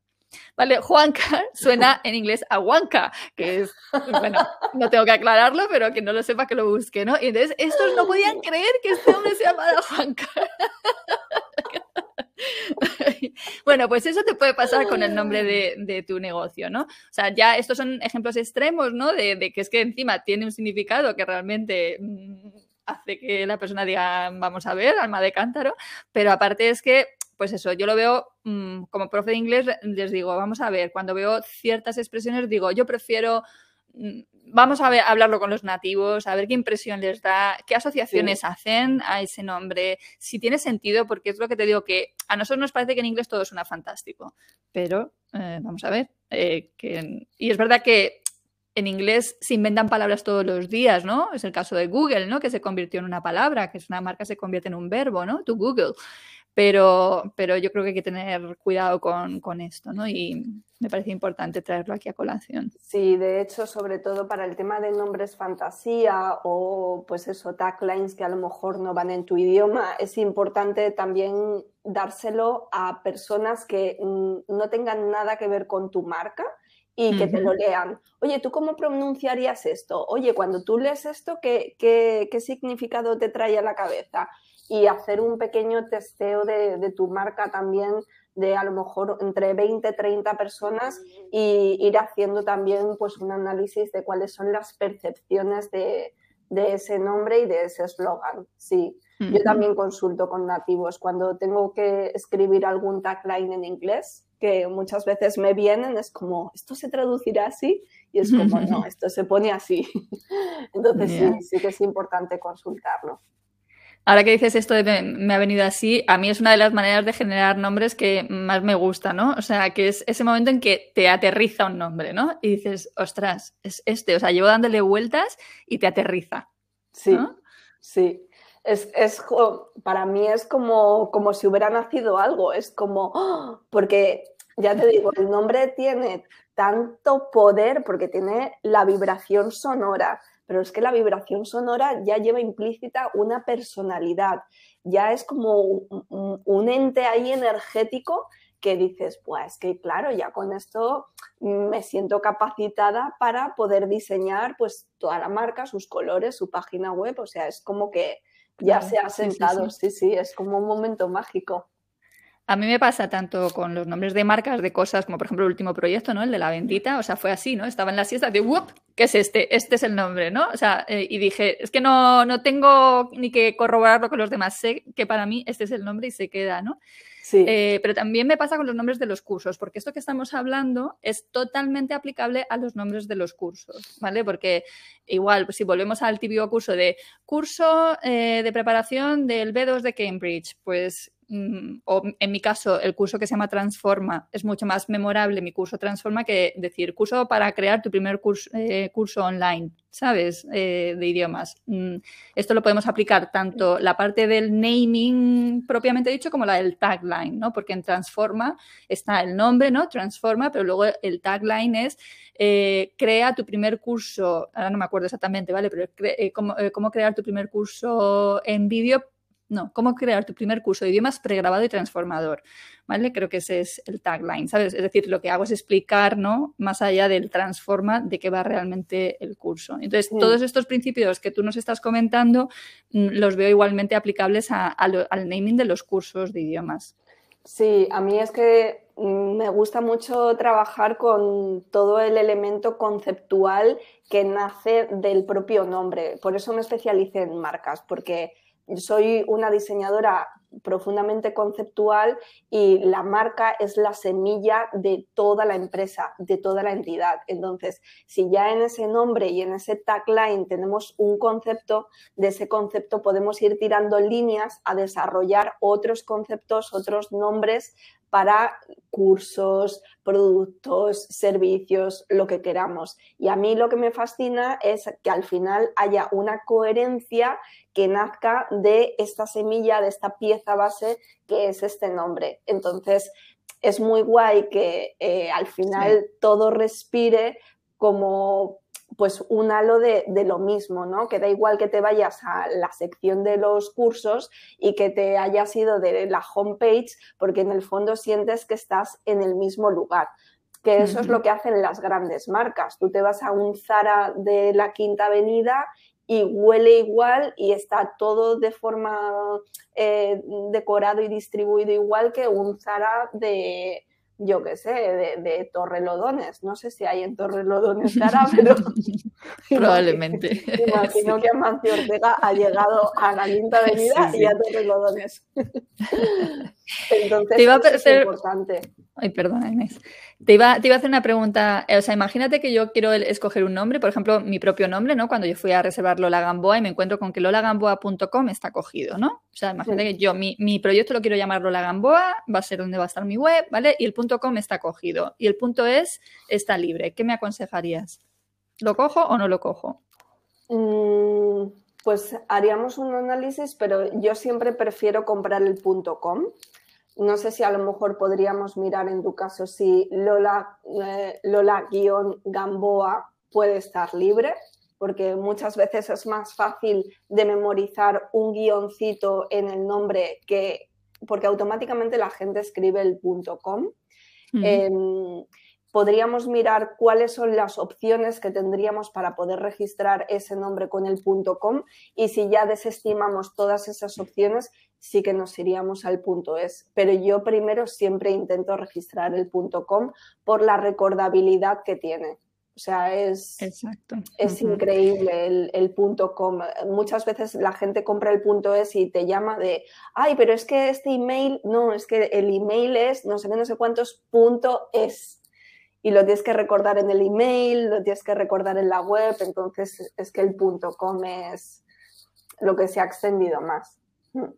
Vale, Juanca suena en inglés a Juanca, que es, bueno, no tengo que aclararlo, pero que no lo sepa que lo busque, ¿no? Y entonces estos no podían creer que este hombre se llamara Juanca. Bueno, pues eso te puede pasar con el nombre de, tu negocio, ¿no? O sea, ya estos son ejemplos extremos, ¿no? De, de, que es que encima tiene un significado que realmente mm, hace que la persona diga, vamos a ver, alma de cántaro, pero aparte es que pues eso, yo lo veo mm, como profe de inglés, les digo, vamos a ver, cuando veo ciertas expresiones, digo, yo prefiero, mm, vamos a, ver, hablarlo con los nativos, a ver qué impresión les da, qué asociaciones hacen a ese nombre, si tiene sentido, porque es lo que te digo, que a nosotros nos parece que en inglés todo suena fantástico, pero eh, vamos a ver, eh, que, y es verdad que en inglés se inventan palabras todos los días, ¿no? Es el caso de Google, ¿no? Que se convirtió en una palabra, que es una marca, se convierte en un verbo, ¿no? To Google. Pero, pero yo creo que hay que tener cuidado con, con, esto, ¿no? Y me parece importante traerlo aquí a colación. Sí, de hecho, sobre todo para el tema de nombres fantasía o, pues eso, taglines que a lo mejor no van en tu idioma, es importante también dárselo a personas que mm, no tengan nada que ver con tu marca y que te lo lean. Oye, ¿tú cómo pronunciarías esto? Oye, cuando tú lees esto, ¿qué, qué, qué significado te trae a la cabeza? Y hacer un pequeño testeo de, tu marca también de a lo mejor entre 20, 30 personas y ir haciendo también pues un análisis de cuáles son las percepciones de, ese nombre y de ese eslogan. Sí, yo también consulto con nativos cuando tengo que escribir algún tagline en inglés, que muchas veces me vienen, es como, ¿esto se traducirá así? Y es como, no, esto se pone así. Entonces sí, sí que es importante consultarlo. Ahora que dices esto de me, ha venido así, a mí es una de las maneras de generar nombres que más me gusta, ¿no? O sea, que es ese momento en que te aterriza un nombre, ¿no? Y dices, ostras, es este, o sea, llevo dándole vueltas y te aterriza. Sí, sí. Es, es, para mí es como, como si hubiera nacido algo, es como, ¡oh! porque ya te digo, el nombre tiene tanto poder porque tiene la vibración sonora pero es que la vibración sonora ya lleva implícita una personalidad. ya es como un, ente ahí energético que dices, pues que claro, ya con esto me siento capacitada para poder diseñar pues toda la marca, sus colores, su página web, o sea, es como que ya se ha sentado, sí, sí, es como un momento mágico. A mí me pasa tanto con los nombres de marcas de cosas como por ejemplo el último proyecto, ¿no? El de la bendita, o sea, fue así, ¿no? Estaba en la siesta de ¡Wup! ¿Qué es este? Este es el nombre, ¿no? O sea, eh, y dije, es que no, no tengo ni que corroborarlo con los demás, sé que para mí este es el nombre y se queda, ¿no? Sí. Eh, pero también me pasa con los nombres de los cursos, porque esto que estamos hablando es totalmente aplicable a los nombres de los cursos, ¿vale? Porque igual, si volvemos al típico curso de curso eh, de preparación del B2 de Cambridge, pues o en mi caso, el curso que se llama Transforma es mucho más memorable, mi curso Transforma, que decir curso para crear tu primer curso, eh, curso online, ¿sabes? Eh, de idiomas. Mm, esto lo podemos aplicar tanto la parte del naming propiamente dicho como la del tagline, ¿no? Porque en Transforma está el nombre, ¿no? Transforma, pero luego el tagline es eh, crea tu primer curso, ahora no me acuerdo exactamente, ¿vale? Pero cómo, cómo crear tu primer curso en vídeo no, cómo crear tu primer curso de idiomas pregrabado y transformador. ¿Vale? Creo que ese es el tagline, ¿sabes? Es decir, lo que hago es explicar, ¿no? Más allá del transforma, de qué va realmente el curso. Entonces, todos estos principios que tú nos estás comentando mm, los veo igualmente aplicables al naming de los cursos de idiomas. Sí, a mí es que mm, me gusta mucho trabajar con todo el elemento conceptual que nace del propio nombre. Por eso me especialicé en marcas, porque soy una diseñadora profundamente conceptual y la marca es la semilla de toda la empresa, de toda la entidad. Entonces, si ya en ese nombre y en ese tagline tenemos un concepto, de ese concepto podemos ir tirando líneas a desarrollar otros conceptos, otros nombres para cursos, productos, servicios, lo que queramos. Y a mí lo que me fascina es que al final haya una coherencia que nazca de esta semilla, de esta pieza base que es este nombre. Entonces, es muy guay que eh, al final todo respire como pues un halo de, lo mismo, ¿no? Que da igual que te vayas a la sección de los cursos y que te hayas ido de la homepage, porque en el fondo sientes que estás en el mismo lugar. Que eso es lo que hacen las grandes marcas. Tú te vas a un Zara de la Quinta Avenida y huele igual y está todo de forma eh, decorado y distribuido igual que un Zara de, yo qué sé, de, de, Torrelodones. No sé si hay en Torrelodones cara, pero probablemente. Imagino, que Amancio Ortega ha llegado a la Quinta Avenida y a Torrelodones. Entonces, iba a es importante. Ay, perdona, Inés. Te iba, te iba, a hacer una pregunta. O sea, imagínate que yo quiero escoger un nombre, por ejemplo, mi propio nombre, ¿no? Cuando yo fui a reservar Lola Gamboa y me encuentro con que lolagamboa.com está cogido, ¿no? O sea, imagínate que yo, mi, mi, proyecto lo quiero llamar Lola Gamboa, va a ser donde va a estar mi web, ¿vale? Y el .com está cogido. Y el punto es está libre. ¿Qué me aconsejarías? ¿Lo cojo o no lo cojo? Mm, pues haríamos un análisis, pero yo siempre prefiero comprar el .com no sé si a lo mejor podríamos mirar en tu caso si Lola, eh, Lola-Gamboa puede estar libre, porque muchas veces es más fácil de memorizar un guioncito en el nombre que porque automáticamente la gente escribe el punto .com podríamos mirar cuáles son las opciones que tendríamos para poder registrar ese nombre con el .com y si ya desestimamos todas esas opciones, sí que nos iríamos al .es. Pero yo primero siempre intento registrar el .com por la recordabilidad que tiene. O sea, es, Exacto. es increíble el, el, punto com. Muchas veces la gente compra el punto es y te llama de, ay, pero es que este email, no, es que el email es no sé qué, no sé cuántos punto es y lo tienes que recordar en el email, lo tienes que recordar en la web, entonces es que el punto .com es lo que se ha extendido más.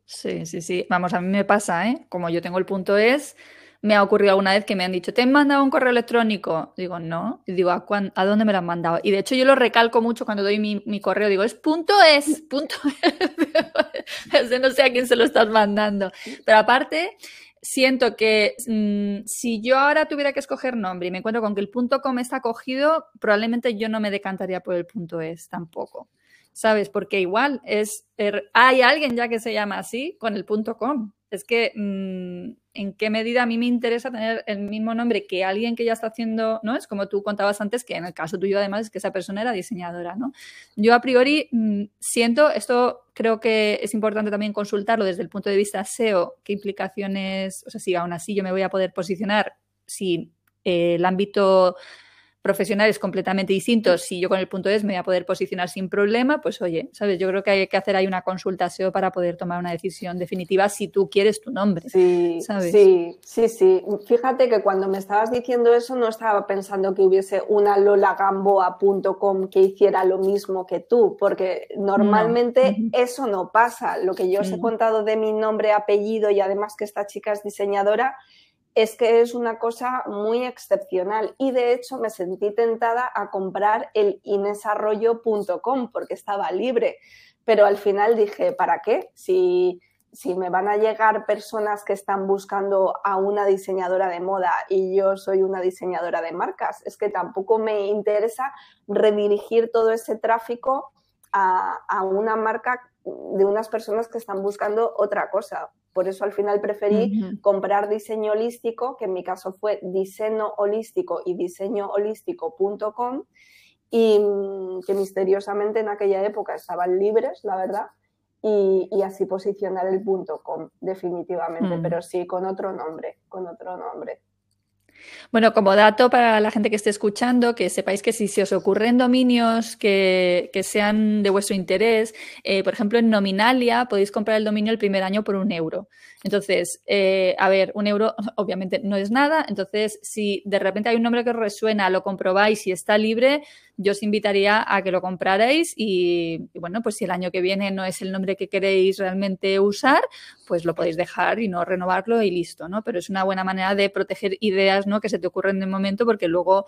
Sí, sí, sí. Vamos, a mí me pasa, ¿eh? Como yo tengo el punto es, me ha ocurrido alguna vez que me han dicho, ¿te han mandado un correo electrónico? Digo, no. Y digo, ¿a, ¿a dónde me lo han mandado? Y de hecho yo lo recalco mucho cuando doy mi, mi correo, digo, es punto es, punto es. no sé a quién se lo estás mandando. Pero aparte, siento que mm, si yo ahora tuviera que escoger nombre y me encuentro con que el punto com está cogido, probablemente yo no me decantaría por el punto es tampoco. ¿sabes? Porque igual es, er, hay alguien ya que se llama así con el punto com. Es que mm, en qué medida a mí me interesa tener el mismo nombre que alguien que ya está haciendo, ¿no? Es como tú contabas antes, que en el caso tuyo además es que esa persona era diseñadora, ¿no? Yo a priori mm, siento, esto creo que es importante también consultarlo desde el punto de vista SEO, qué implicaciones, o sea, si aún así yo me voy a poder posicionar si eh, el ámbito profesionales completamente distintos, si yo con el punto es me voy a poder posicionar sin problema, pues oye, ¿sabes? Yo creo que hay que hacer ahí una consulta SEO para poder tomar una decisión definitiva si tú quieres tu nombre. Sí, sí, sí, sí. Fíjate que cuando me estabas diciendo eso no estaba pensando que hubiese una lolagamboa.com que hiciera lo mismo que tú, porque normalmente eso no pasa. Lo que yo os he contado de mi nombre, apellido y además que esta chica es diseñadora, es que es una cosa muy excepcional y de hecho me sentí tentada a comprar el inesarrollo.com porque estaba libre, pero al final dije, ¿para qué? Si, si me van a llegar personas que están buscando a una diseñadora de moda y yo soy una diseñadora de marcas, es que tampoco me interesa redirigir todo ese tráfico a, a una marca de unas personas que están buscando otra cosa. Por eso al final preferí comprar diseño holístico, que en mi caso fue diseño holístico y diseñoholístico.com y mm, que misteriosamente en aquella época estaban libres, la verdad, y, así posicionar el .com definitivamente, mm. pero sí con otro nombre, con otro nombre. Bueno, como dato para la gente que esté escuchando, que sepáis que si se os ocurren dominios que, sean de vuestro interés, eh, por ejemplo, en Nominalia podéis comprar el dominio el primer año por un euro. Entonces, eh, a ver, un euro obviamente no es nada. Entonces, si de repente hay un nombre que os resuena, lo comprobáis y está libre, yo os invitaría a que lo comprarais y, bueno, pues si el año que viene no es el nombre que queréis realmente usar, pues lo podéis dejar y no renovarlo y listo, ¿no? Pero es una buena manera de proteger ideas, ¿no? Que se te ocurren de momento porque luego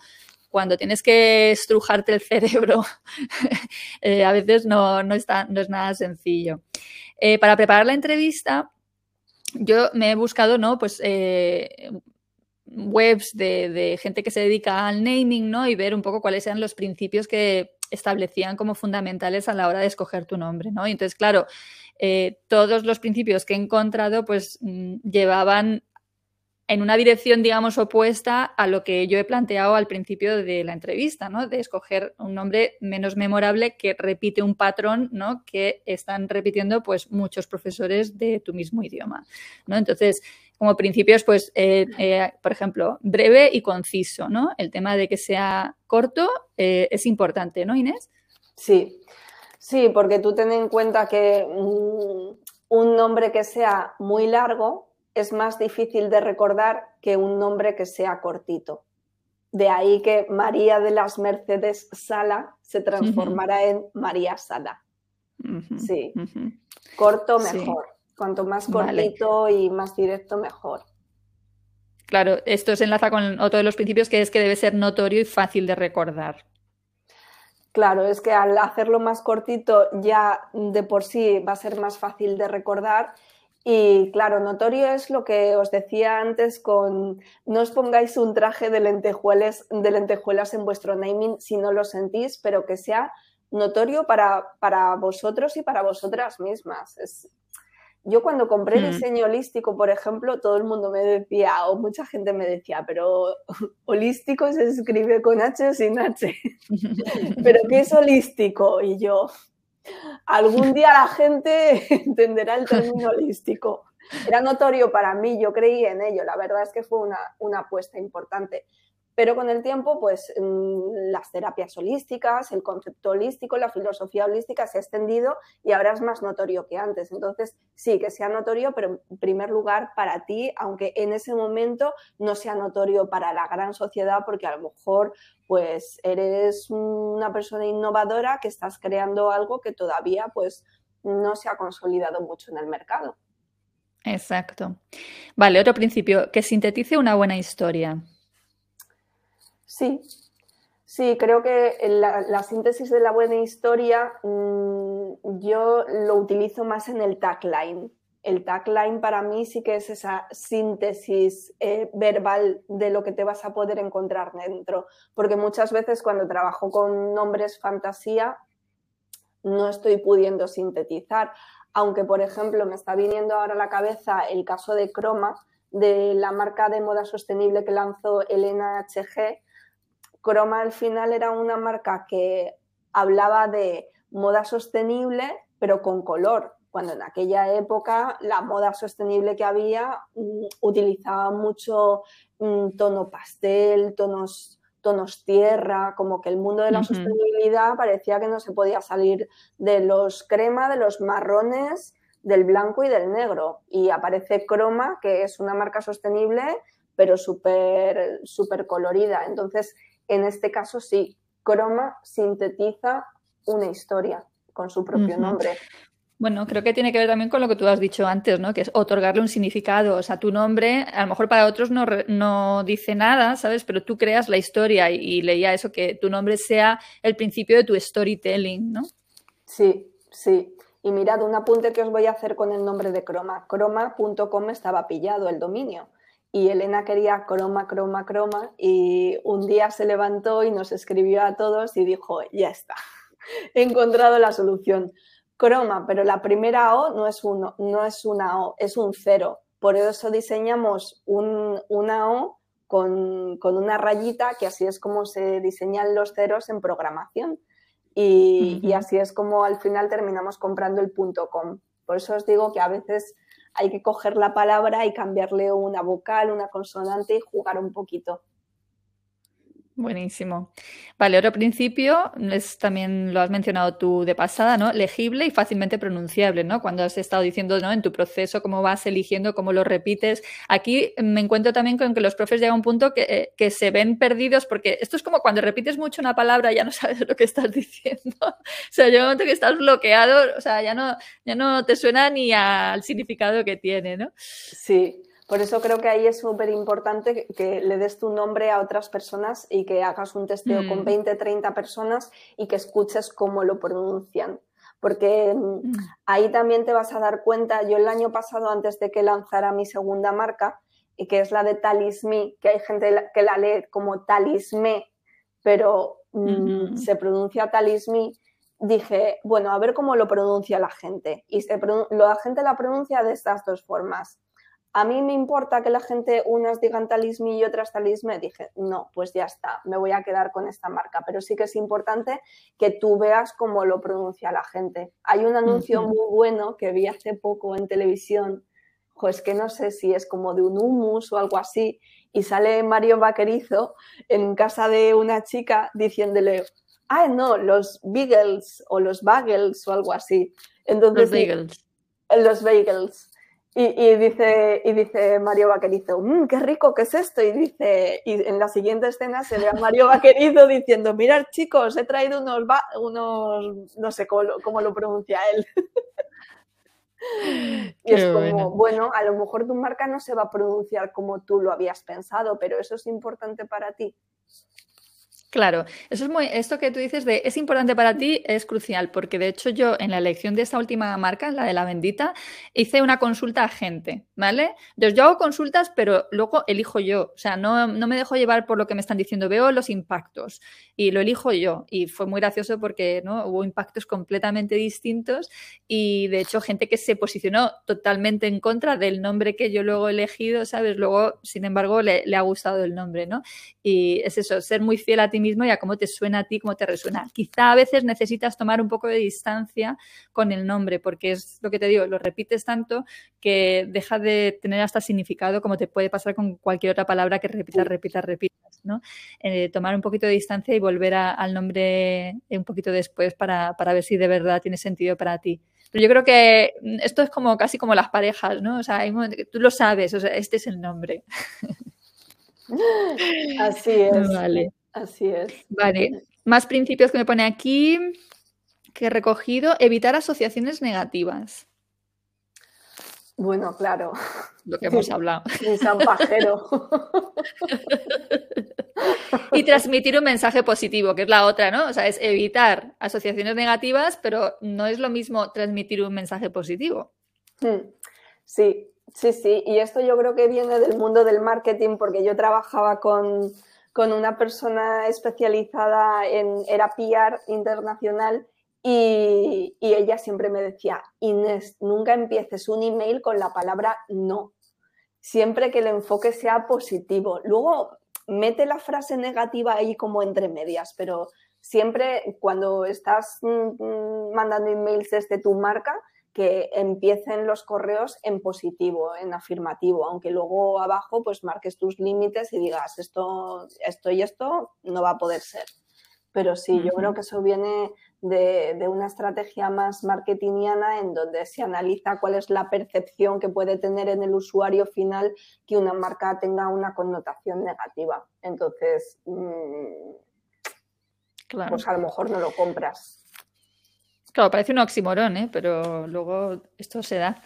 cuando tienes que estrujarte el cerebro, eh, a veces no, no, está, no es nada sencillo. Eh, para preparar la entrevista, yo me he buscado, ¿no? Pues eh, webs de, gente que se dedica al naming, ¿no? Y ver un poco cuáles eran los principios que establecían como fundamentales a la hora de escoger tu nombre, ¿no? Entonces, claro, eh, todos los principios que he encontrado, pues mm, llevaban en una dirección, digamos, opuesta a lo que yo he planteado al principio de la entrevista, ¿no? De escoger un nombre menos memorable que repite un patrón, ¿no? Que están repitiendo, pues, muchos profesores de tu mismo idioma, ¿no? Entonces, como principios, pues, eh, eh, por ejemplo, breve y conciso, ¿no? El tema de que sea corto eh, es importante, ¿no, Inés? Sí, sí, porque tú ten en cuenta que un nombre que sea muy largo es más difícil de recordar que un nombre que sea cortito. De ahí que María de las Mercedes Sala se transformará en María Sala. Sí. Corto mejor. Cuanto más cortito y más directo, mejor. Claro, esto se enlaza con otro de los principios que es que debe ser notorio y fácil de recordar. Claro, es que al hacerlo más cortito ya de por sí va a ser más fácil de recordar y claro, notorio es lo que os decía antes con no os pongáis un traje de lentejuelas, de lentejuelas en vuestro naming si no lo sentís, pero que sea notorio para, para vosotros y para vosotras mismas. Es, yo cuando compré hmm. diseño holístico, por ejemplo, todo el mundo me decía, o mucha gente me decía, pero holístico se escribe con H o sin H. ¿Pero qué es holístico? Y yo, algún día la gente entenderá el término holístico. Era notorio para mí, yo creí en ello, la verdad es que fue una, una apuesta importante. Pero con el tiempo, pues mm, las terapias holísticas, el concepto holístico, la filosofía holística se ha extendido y ahora es más notorio que antes. Entonces, sí, que sea notorio, pero en primer lugar para ti, aunque en ese momento no sea notorio para la gran sociedad, porque a lo mejor pues eres una persona innovadora que estás creando algo que todavía pues no se ha consolidado mucho en el mercado. Exacto. Vale, otro principio, que sintetice una buena historia. Sí, sí, creo que la, síntesis de la buena historia mm, yo lo utilizo más en el tagline. El tagline para mí sí que es esa síntesis eh, verbal de lo que te vas a poder encontrar dentro, porque muchas veces cuando trabajo con nombres fantasía no estoy pudiendo sintetizar. Aunque, por ejemplo, me está viniendo ahora a la cabeza el caso de Croma, de la marca de moda sostenible que lanzó Elena HG. Croma al final era una marca que hablaba de moda sostenible, pero con color, cuando en aquella época la moda sostenible que había mm, utilizaba mucho mm, tono pastel, tonos tonos tierra, como que el mundo de la sostenibilidad parecía que no se podía salir de los crema, de los marrones, del blanco y del negro. Y aparece Croma, que es una marca sostenible, pero súper super colorida. Entonces, en este caso sí, Croma sintetiza una historia con su propio nombre. Bueno, creo que tiene que ver también con lo que tú has dicho antes, ¿no? Que es otorgarle un significado. O sea, tu nombre, a lo mejor para otros no, no dice nada, ¿sabes? Pero tú creas la historia y, leía eso, que tu nombre sea el principio de tu storytelling, ¿no? Sí, sí. Y mirad, un apunte que os voy a hacer con el nombre de Croma. Croma.com estaba pillado el dominio. Y Elena quería croma, croma, croma. Y un día se levantó y nos escribió a todos y dijo, ya está, he encontrado la solución croma, pero la primera O no es, uno, no es una O, es un cero. Por eso diseñamos una O con, una rayita, que así es como se diseñan los ceros en programación. Y, y, así es como al final terminamos comprando el punto com. Por eso os digo que a veces hay que coger la palabra y cambiarle una vocal, una consonante y jugar un poquito. Buenísimo. Vale, otro principio es también lo has mencionado tú de pasada, ¿no? Legible y fácilmente pronunciable, ¿no? Cuando has estado diciendo, ¿no? En tu proceso, cómo vas eligiendo, cómo lo repites. Aquí me encuentro también con que los profes llegan a un punto que, eh, que se ven perdidos porque esto es como cuando repites mucho una palabra ya no sabes lo que estás diciendo. o sea, llega un momento que estás bloqueado, o sea, ya no, ya no te suena ni al significado que tiene, ¿no? Sí, por eso creo que ahí es súper importante que, le des tu nombre a otras personas y que hagas un testeo con 20, mm. 30 personas y que escuches cómo lo pronuncian. Porque mm, mm. ahí también te vas a dar cuenta, yo el año pasado, antes de que lanzara mi segunda marca, y que es la de Talismi, que hay gente que la lee como Talisme, pero se pronuncia Talismi, dije, bueno, a ver cómo lo pronuncia la gente. Y la gente la pronuncia de estas dos formas. A mí me importa que la gente, unas digan talismi y otras talisme. Dije, no, pues ya está, me voy a quedar con esta marca. Pero sí que es importante que tú veas cómo lo pronuncia la gente. Hay un anuncio muy bueno que vi hace poco en televisión, pues que no sé si es como de un humus o algo así, y sale Mario Vaquerizo en casa de una chica diciéndole, ah, no, los bagels o los bagels o algo así. Entonces, los bagels. Los bagels. Y, dice, y dice Mario Vaquerizo, mmm, qué rico, ¿qué es esto? Y dice, y en la siguiente escena se ve a Mario Vaquerizo diciendo, mirad chicos, he traído unos, unos no sé cómo, lo pronuncia él. y es como, bueno, a lo mejor tu marca no se va a pronunciar como tú lo habías pensado, pero eso es importante para ti. Claro, eso es muy, esto que tú dices de es importante para ti es crucial, porque de hecho yo en la elección de esta última marca, la de la bendita, hice una consulta a gente, ¿vale? Entonces yo hago consultas, pero luego elijo yo, o sea, no, no me dejo llevar por lo que me están diciendo, veo los impactos y lo elijo yo. Y fue muy gracioso porque ¿no? hubo impactos completamente distintos y de hecho gente que se posicionó totalmente en contra del nombre que yo luego he elegido, ¿sabes? Luego, sin embargo, le, le ha gustado el nombre, ¿no? Y es eso, ser muy fiel a ti mismo y a cómo te suena a ti, cómo te resuena. Quizá a veces necesitas tomar un poco de distancia con el nombre, porque es lo que te digo, lo repites tanto que deja de tener hasta significado como te puede pasar con cualquier otra palabra que repitas, repitas, repitas, ¿no? Eh, tomar un poquito de distancia y volver al nombre un poquito después para, para ver si de verdad tiene sentido para ti. Pero yo creo que esto es como casi como las parejas, ¿no? O sea, tú lo sabes, o sea, este es el nombre. Así es. Vale. Así es. Vale, más principios que me pone aquí que he recogido, evitar asociaciones negativas. Bueno, claro. Lo que hemos hablado. Un San y transmitir un mensaje positivo, que es la otra, ¿no? O sea, es evitar asociaciones negativas, pero no es lo mismo transmitir un mensaje positivo. Hmm. Sí, sí, sí. Y esto yo creo que viene del mundo del marketing, porque yo trabajaba con, con una persona especializada en era PR internacional Y, y, ella siempre me decía, Inés, nunca empieces un email con la palabra no. Siempre que el enfoque sea positivo. Luego mete la frase negativa ahí como entre medias, pero siempre cuando estás mm, mm, mandando emails desde tu marca, que empiecen los correos en positivo, en afirmativo, aunque luego abajo pues marques tus límites y digas esto, esto y esto no va a poder ser. Pero sí, yo creo que eso viene de, una estrategia más marketingiana en donde se analiza cuál es la percepción que puede tener en el usuario final que una marca tenga una connotación negativa. Entonces, mm, pues a lo mejor no lo compras. Claro, parece un oximorón, ¿eh? pero luego esto se da.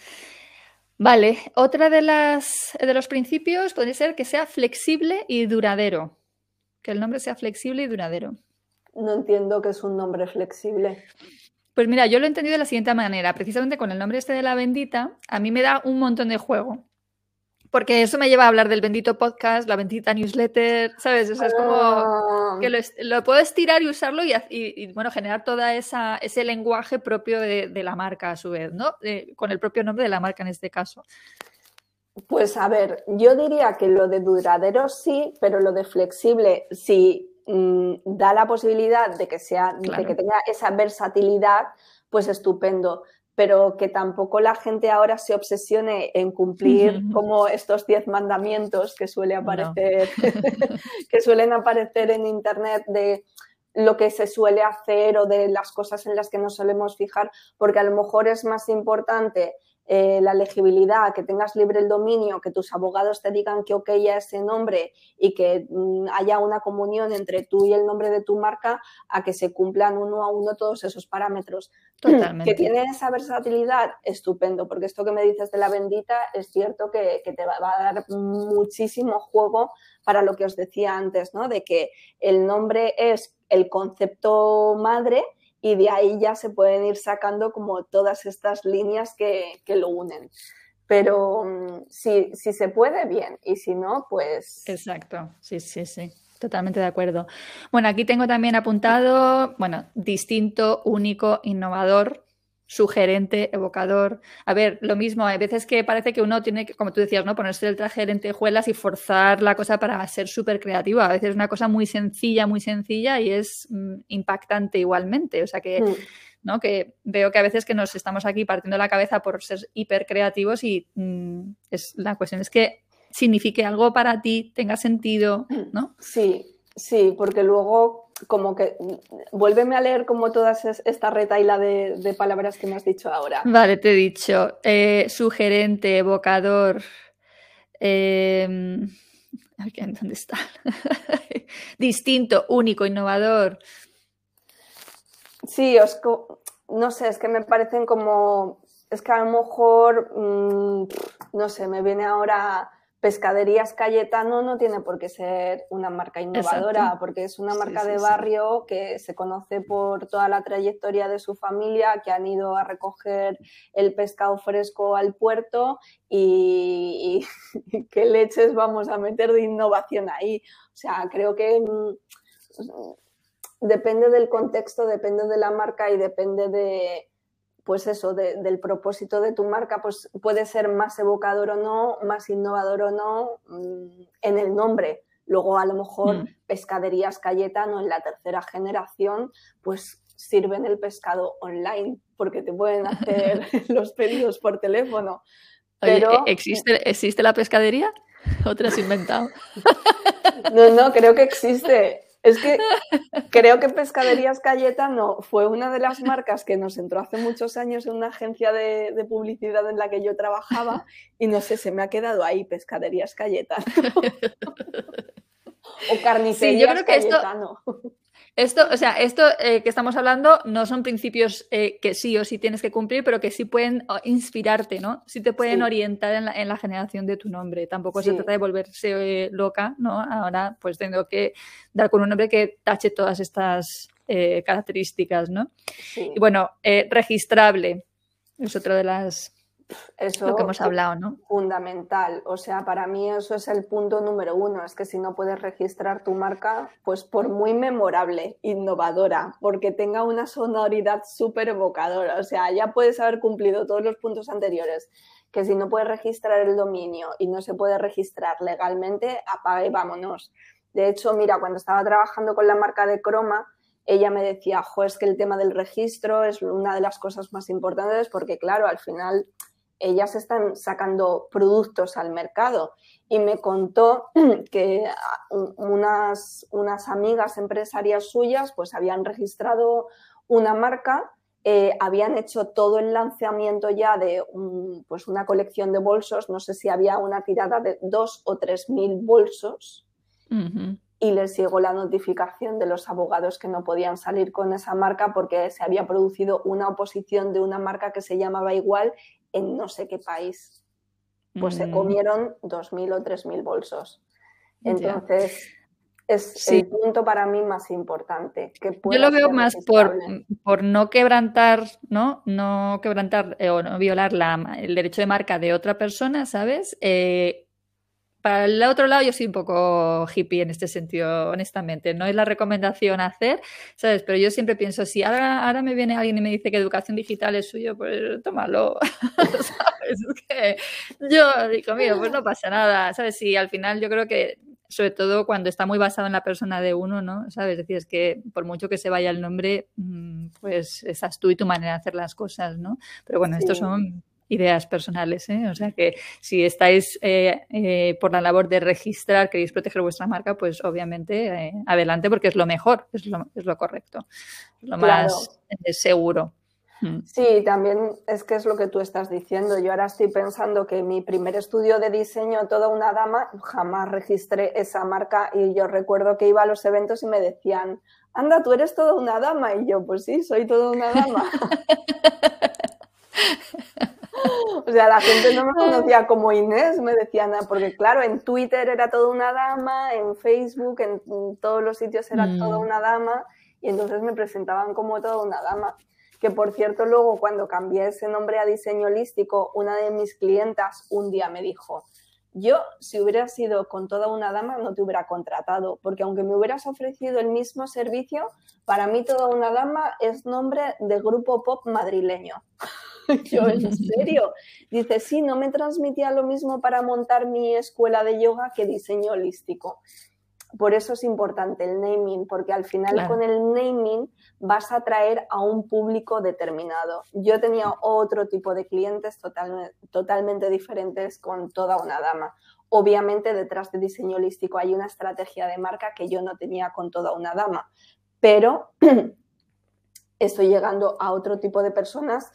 Vale, otra de las de los principios puede ser que sea flexible y duradero. Que el nombre sea flexible y duradero. No entiendo que es un nombre flexible. Pues mira, yo lo he entendido de la siguiente manera. Precisamente con el nombre este de la bendita, a mí me da un montón de juego porque eso me lleva a hablar del bendito podcast, la bendita newsletter, ¿sabes? Eso es como que lo, puedo estirar y usarlo y, bueno, generar toda esa ese lenguaje propio de, la marca a su vez, ¿no? con el propio nombre de la marca en este caso. Pues a ver, yo diría que lo de duradero sí, pero lo de flexible, si mm, da la posibilidad de que sea, de que tenga esa versatilidad, pues estupendo pero que tampoco la gente ahora se obsesione en cumplir como estos diez mandamientos que suele aparecer, que suelen aparecer en internet de lo que se suele hacer o de las cosas en las que nos solemos fijar, porque a lo mejor es más importante eh, la legibilidad, que tengas libre el dominio, que tus abogados te digan que ok a ese nombre y que mm, haya una comunión entre tú y el nombre de tu marca, a que se cumplan uno a uno todos esos parámetros. Totalmente. Que tiene esa versatilidad, estupendo, porque esto que me dices de la bendita es cierto que, que te va, va a dar muchísimo juego para lo que os decía antes, ¿no? De que el nombre es el concepto madre y de ahí ya se pueden ir sacando como todas estas líneas que, lo unen. Pero mm, si, si se puede, bien, y si no, pues... Exacto, sí, sí, sí. Totalmente de acuerdo. Bueno, aquí tengo también apuntado, bueno, distinto, único, innovador sugerente, evocador. A ver, lo mismo, hay veces que parece que uno tiene que, como tú decías, ¿no? ponerse el traje de lentejuelas y forzar la cosa para ser súper creativo. A veces es una cosa muy sencilla, muy sencilla y es mm, impactante igualmente. O sea que, mm. ¿no? que veo que a veces que nos estamos aquí partiendo la cabeza por ser hiper creativos y mm, es, la cuestión es que signifique algo para ti, tenga sentido, ¿no? Sí, sí, porque luego como que vuélveme a leer como todas esta retaila de, de palabras que me has dicho ahora. Vale, te he dicho eh, sugerente, evocador. Em, ¿Dónde está? Distinto, único, innovador. Sí, os, no sé, es que me parecen como. Es que a lo mejor, mm, no sé, me viene ahora Pescaderías Cayetano no tiene por qué ser una marca innovadora, porque es una marca de barrio que se conoce por toda la trayectoria de su familia, que han ido a recoger el pescado fresco al puerto y, qué leches vamos a meter de innovación ahí. O sea, creo que mm, depende del contexto, depende de la marca y depende de, pues eso, del propósito de tu marca, pues puede ser más evocador o no, más innovador o no mm, en el nombre. Luego, a lo mejor, mm. pescaderías Cayetano en la tercera generación, pues sirven el pescado online, porque te pueden hacer los pedidos por teléfono. Pero... ¿e-, ¿existe, ¿existe la pescadería? ¿Otra has inventado? No, no, creo que existe. Es que creo que Pescaderías Cayetano fue una de las marcas que nos entró hace muchos años en una agencia de, publicidad en la que yo trabajaba y no sé, se me ha quedado ahí Pescaderías Cayetano. o Carnicerías yo creo que Cayetano. Esto, o sea, esto eh, que estamos hablando no son principios eh, que sí o sí tienes que cumplir, pero que sí pueden inspirarte, ¿no? Sí te pueden orientar en la, generación de tu nombre. Tampoco se trata de volverse eh, loca, ¿no? Ahora, pues tengo que dar con un nombre que tache todas estas características, ¿no? Y bueno, registrable es otra de las eso lo que hemos hablado, ¿no? Fundamental. O sea, para mí eso es el punto número uno. Es que si no puedes registrar tu marca, pues por muy memorable, innovadora, porque tenga una sonoridad súper evocadora. O sea, ya puedes haber cumplido todos los puntos anteriores. Que si no puedes registrar el dominio y no se puede registrar legalmente, apaga y vámonos. De hecho, mira, cuando estaba trabajando con la marca de Croma, ella me decía, jo, es que el tema del registro es una de las cosas más importantes porque, claro, al final ellas están sacando productos al mercado. Y me contó que unas, unas amigas empresarias suyas pues habían registrado una marca, eh, habían hecho todo el lanzamiento ya de pues una colección de bolsos, no sé si había una tirada de dos o tres mil bolsos. Y les llegó la notificación de los abogados que no podían salir con esa marca porque se había producido una oposición de una marca que se llamaba igual en no sé qué país. Pues se mm. comieron 2.000 o 3.000 bolsos. Entonces, es el punto para mí más importante. Que Yo lo veo más por, por, no quebrantar, ¿no? No quebrantar eh, o no violar la, el derecho de marca de otra persona, ¿sabes? Eh, para el otro lado, yo soy un poco hippie en este sentido, honestamente. No es la recomendación hacer, ¿sabes? Pero yo siempre pienso, si ahora, ahora me viene alguien y me dice que educación digital es suyo, pues tómalo. ¿Sabes? Que yo digo, mío, pues no pasa nada, ¿sabes? Y al final yo creo que sobre todo cuando está muy basado en la persona de uno, ¿no? ¿Sabes? Es decir, es que por mucho que se vaya el nombre, mm, pues estás tú y tu manera de hacer las cosas, ¿no? Pero bueno, estos son ideas personales. ¿eh? O sea que si estáis eh, eh, por la labor de registrar, queréis proteger vuestra marca, pues obviamente adelante porque es lo mejor, es lo, es lo correcto, lo más seguro. Mm. Sí, también es que es lo que tú estás diciendo. Yo ahora estoy pensando que mi primer estudio de diseño, toda una dama, jamás registré esa marca y yo recuerdo que iba a los eventos y me decían, anda, tú eres toda una dama. Y yo, pues sí, soy toda una dama. O sea, la gente no me conocía como Inés, me decían, porque claro, en Twitter era toda una dama, en Facebook, en, todos los sitios era toda mm. una dama, y entonces me presentaban como toda una dama. Que por cierto, luego cuando cambié ese nombre a diseño holístico, una de mis clientas un día me dijo, yo, si hubiera sido con toda una dama, no te hubiera contratado, porque aunque me hubieras ofrecido el mismo servicio, para mí toda una dama es nombre de grupo pop madrileño. Yo, ¿en serio? Dice, sí, no me transmitía lo mismo para montar mi escuela de yoga que diseño holístico. Por eso es importante el naming, porque al final con el naming vas a atraer a un público determinado. Yo tenía otro tipo de clientes totalmente diferentes con toda una dama. Obviamente detrás de diseño holístico hay una estrategia de marca que yo no tenía con toda una dama, pero estoy llegando a otro tipo de personas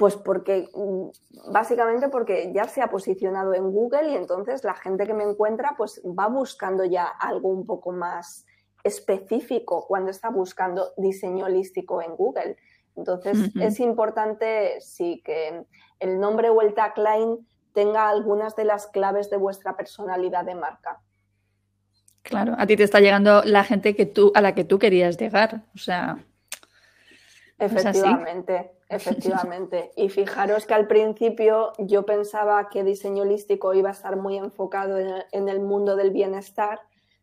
pues porque, mm, básicamente porque ya se ha posicionado en Google y entonces la gente que me encuentra pues va buscando ya algo un poco más específico cuando está buscando diseño holístico en Google. Entonces es importante sí que el nombre o el tagline tenga algunas de las claves de vuestra personalidad de marca. Claro, a ti te está llegando la gente que tú, a la que tú querías llegar. O sea. Efectivamente. Efectivamente. Y fijaros que al principio yo pensaba que diseño holístico iba a estar muy enfocado en el mundo del bienestar,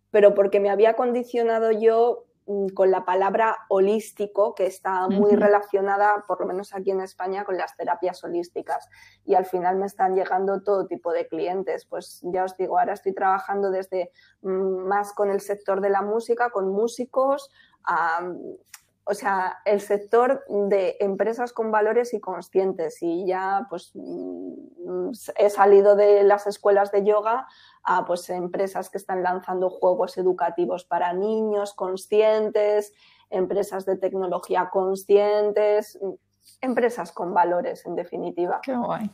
pero porque me había condicionado yo mm, con la palabra holístico, que está muy relacionada, por lo menos aquí en España, con las terapias holísticas. Y al final me están llegando todo tipo de clientes. Pues ya os digo, ahora estoy trabajando desde mm, más con el sector de la música, con músicos, a o sea, el sector de empresas con valores y conscientes. Y ya pues mm, he salido de las escuelas de yoga a pues empresas que están lanzando juegos educativos para niños conscientes, empresas de tecnología conscientes, empresas con valores en definitiva. Qué guay.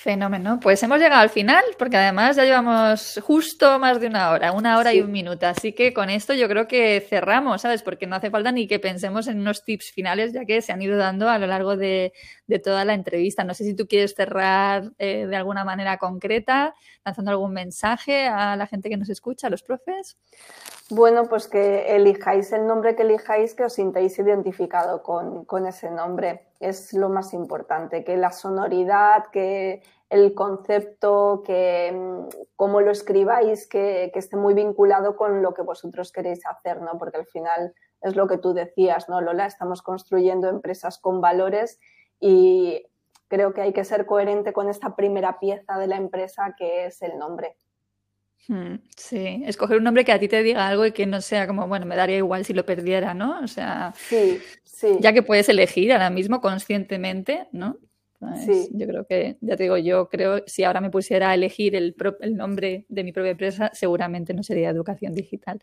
Fenómeno. Pues hemos llegado al final, porque además ya llevamos justo más de una hora, una hora y un minuto. Así que con esto yo creo que cerramos, ¿sabes? Porque no hace falta ni que pensemos en unos tips finales, ya que se han ido dando a lo largo de, toda la entrevista. No sé si tú quieres cerrar eh, de alguna manera concreta, lanzando algún mensaje a la gente que nos escucha, a los profes. Bueno, pues que elijáis el nombre que elijáis, que os sintáis identificado con, con ese nombre es lo más importante, que la sonoridad, que el concepto, que mm, cómo lo escribáis, que, esté muy vinculado con lo que vosotros queréis hacer, ¿no? Porque al final es lo que tú decías, ¿no, Lola? Estamos construyendo empresas con valores y creo que hay que ser coherente con esta primera pieza de la empresa que es el nombre. Hmm, sí, escoger un nombre que a ti te diga algo y que no sea como, bueno, me daría igual si lo perdiera, ¿no? O sea, sí, sí. ya que puedes elegir ahora mismo conscientemente, ¿no? Sí. Yo creo que, ya te digo, yo creo, si ahora me pusiera a elegir el, el nombre de mi propia empresa, seguramente no sería educación digital.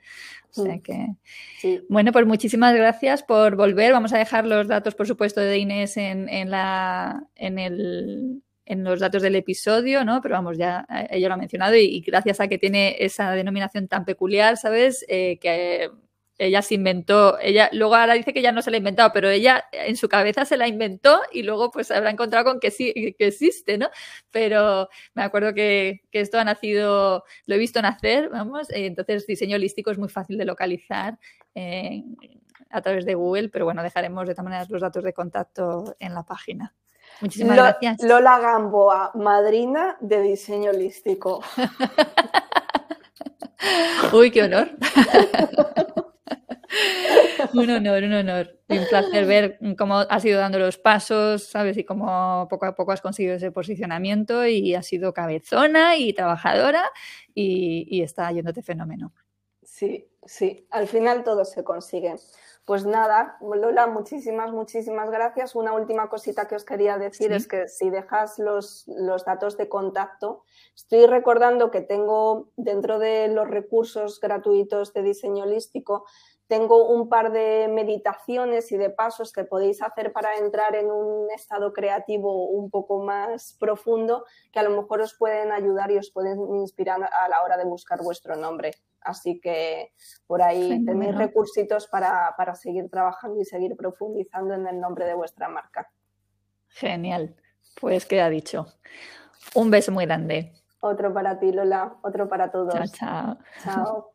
O sea mm. que, bueno, pues muchísimas gracias por volver. Vamos a dejar los datos, por supuesto, de Inés en, en, la, en el, en los datos del episodio, ¿no? Pero vamos, ya eh, ella lo ha mencionado y, gracias a que tiene esa denominación tan peculiar, ¿sabes? Eh, que ella se inventó, ella luego ahora dice que ya no se la ha inventado, pero ella en su cabeza se la inventó y luego pues habrá encontrado con que sí, que existe, ¿no? Pero me acuerdo que, esto ha nacido, lo he visto nacer, vamos, entonces diseño holístico es muy fácil de localizar eh, a través de Google, pero bueno, dejaremos de todas maneras los datos de contacto en la página. Muchísimas gracias. Lola Gamboa, madrina de diseño holístico. Uy, qué honor. un honor, un honor. un placer ver cómo has ido dando los pasos, ¿sabes? Y cómo poco a poco has conseguido ese posicionamiento y has sido cabezona y trabajadora y, y está yéndote fenómeno. Sí, sí. Al final todo se consigue. Pues nada, Lola, muchísimas, muchísimas gracias. Una última cosita que os quería decir es que si dejas los, los, datos de contacto, estoy recordando que tengo dentro de los recursos gratuitos de diseño holístico, tengo un par de meditaciones y de pasos que podéis hacer para entrar en un estado creativo un poco más profundo que a lo mejor os pueden ayudar y os pueden inspirar a la hora de buscar vuestro nombre. Así que por ahí tenéis recursitos para, para seguir trabajando y seguir profundizando en el nombre de vuestra marca. Genial. Pues queda dicho. Un beso muy grande. Otro para ti, Lola. Otro para todos. Chao, chao. Chao.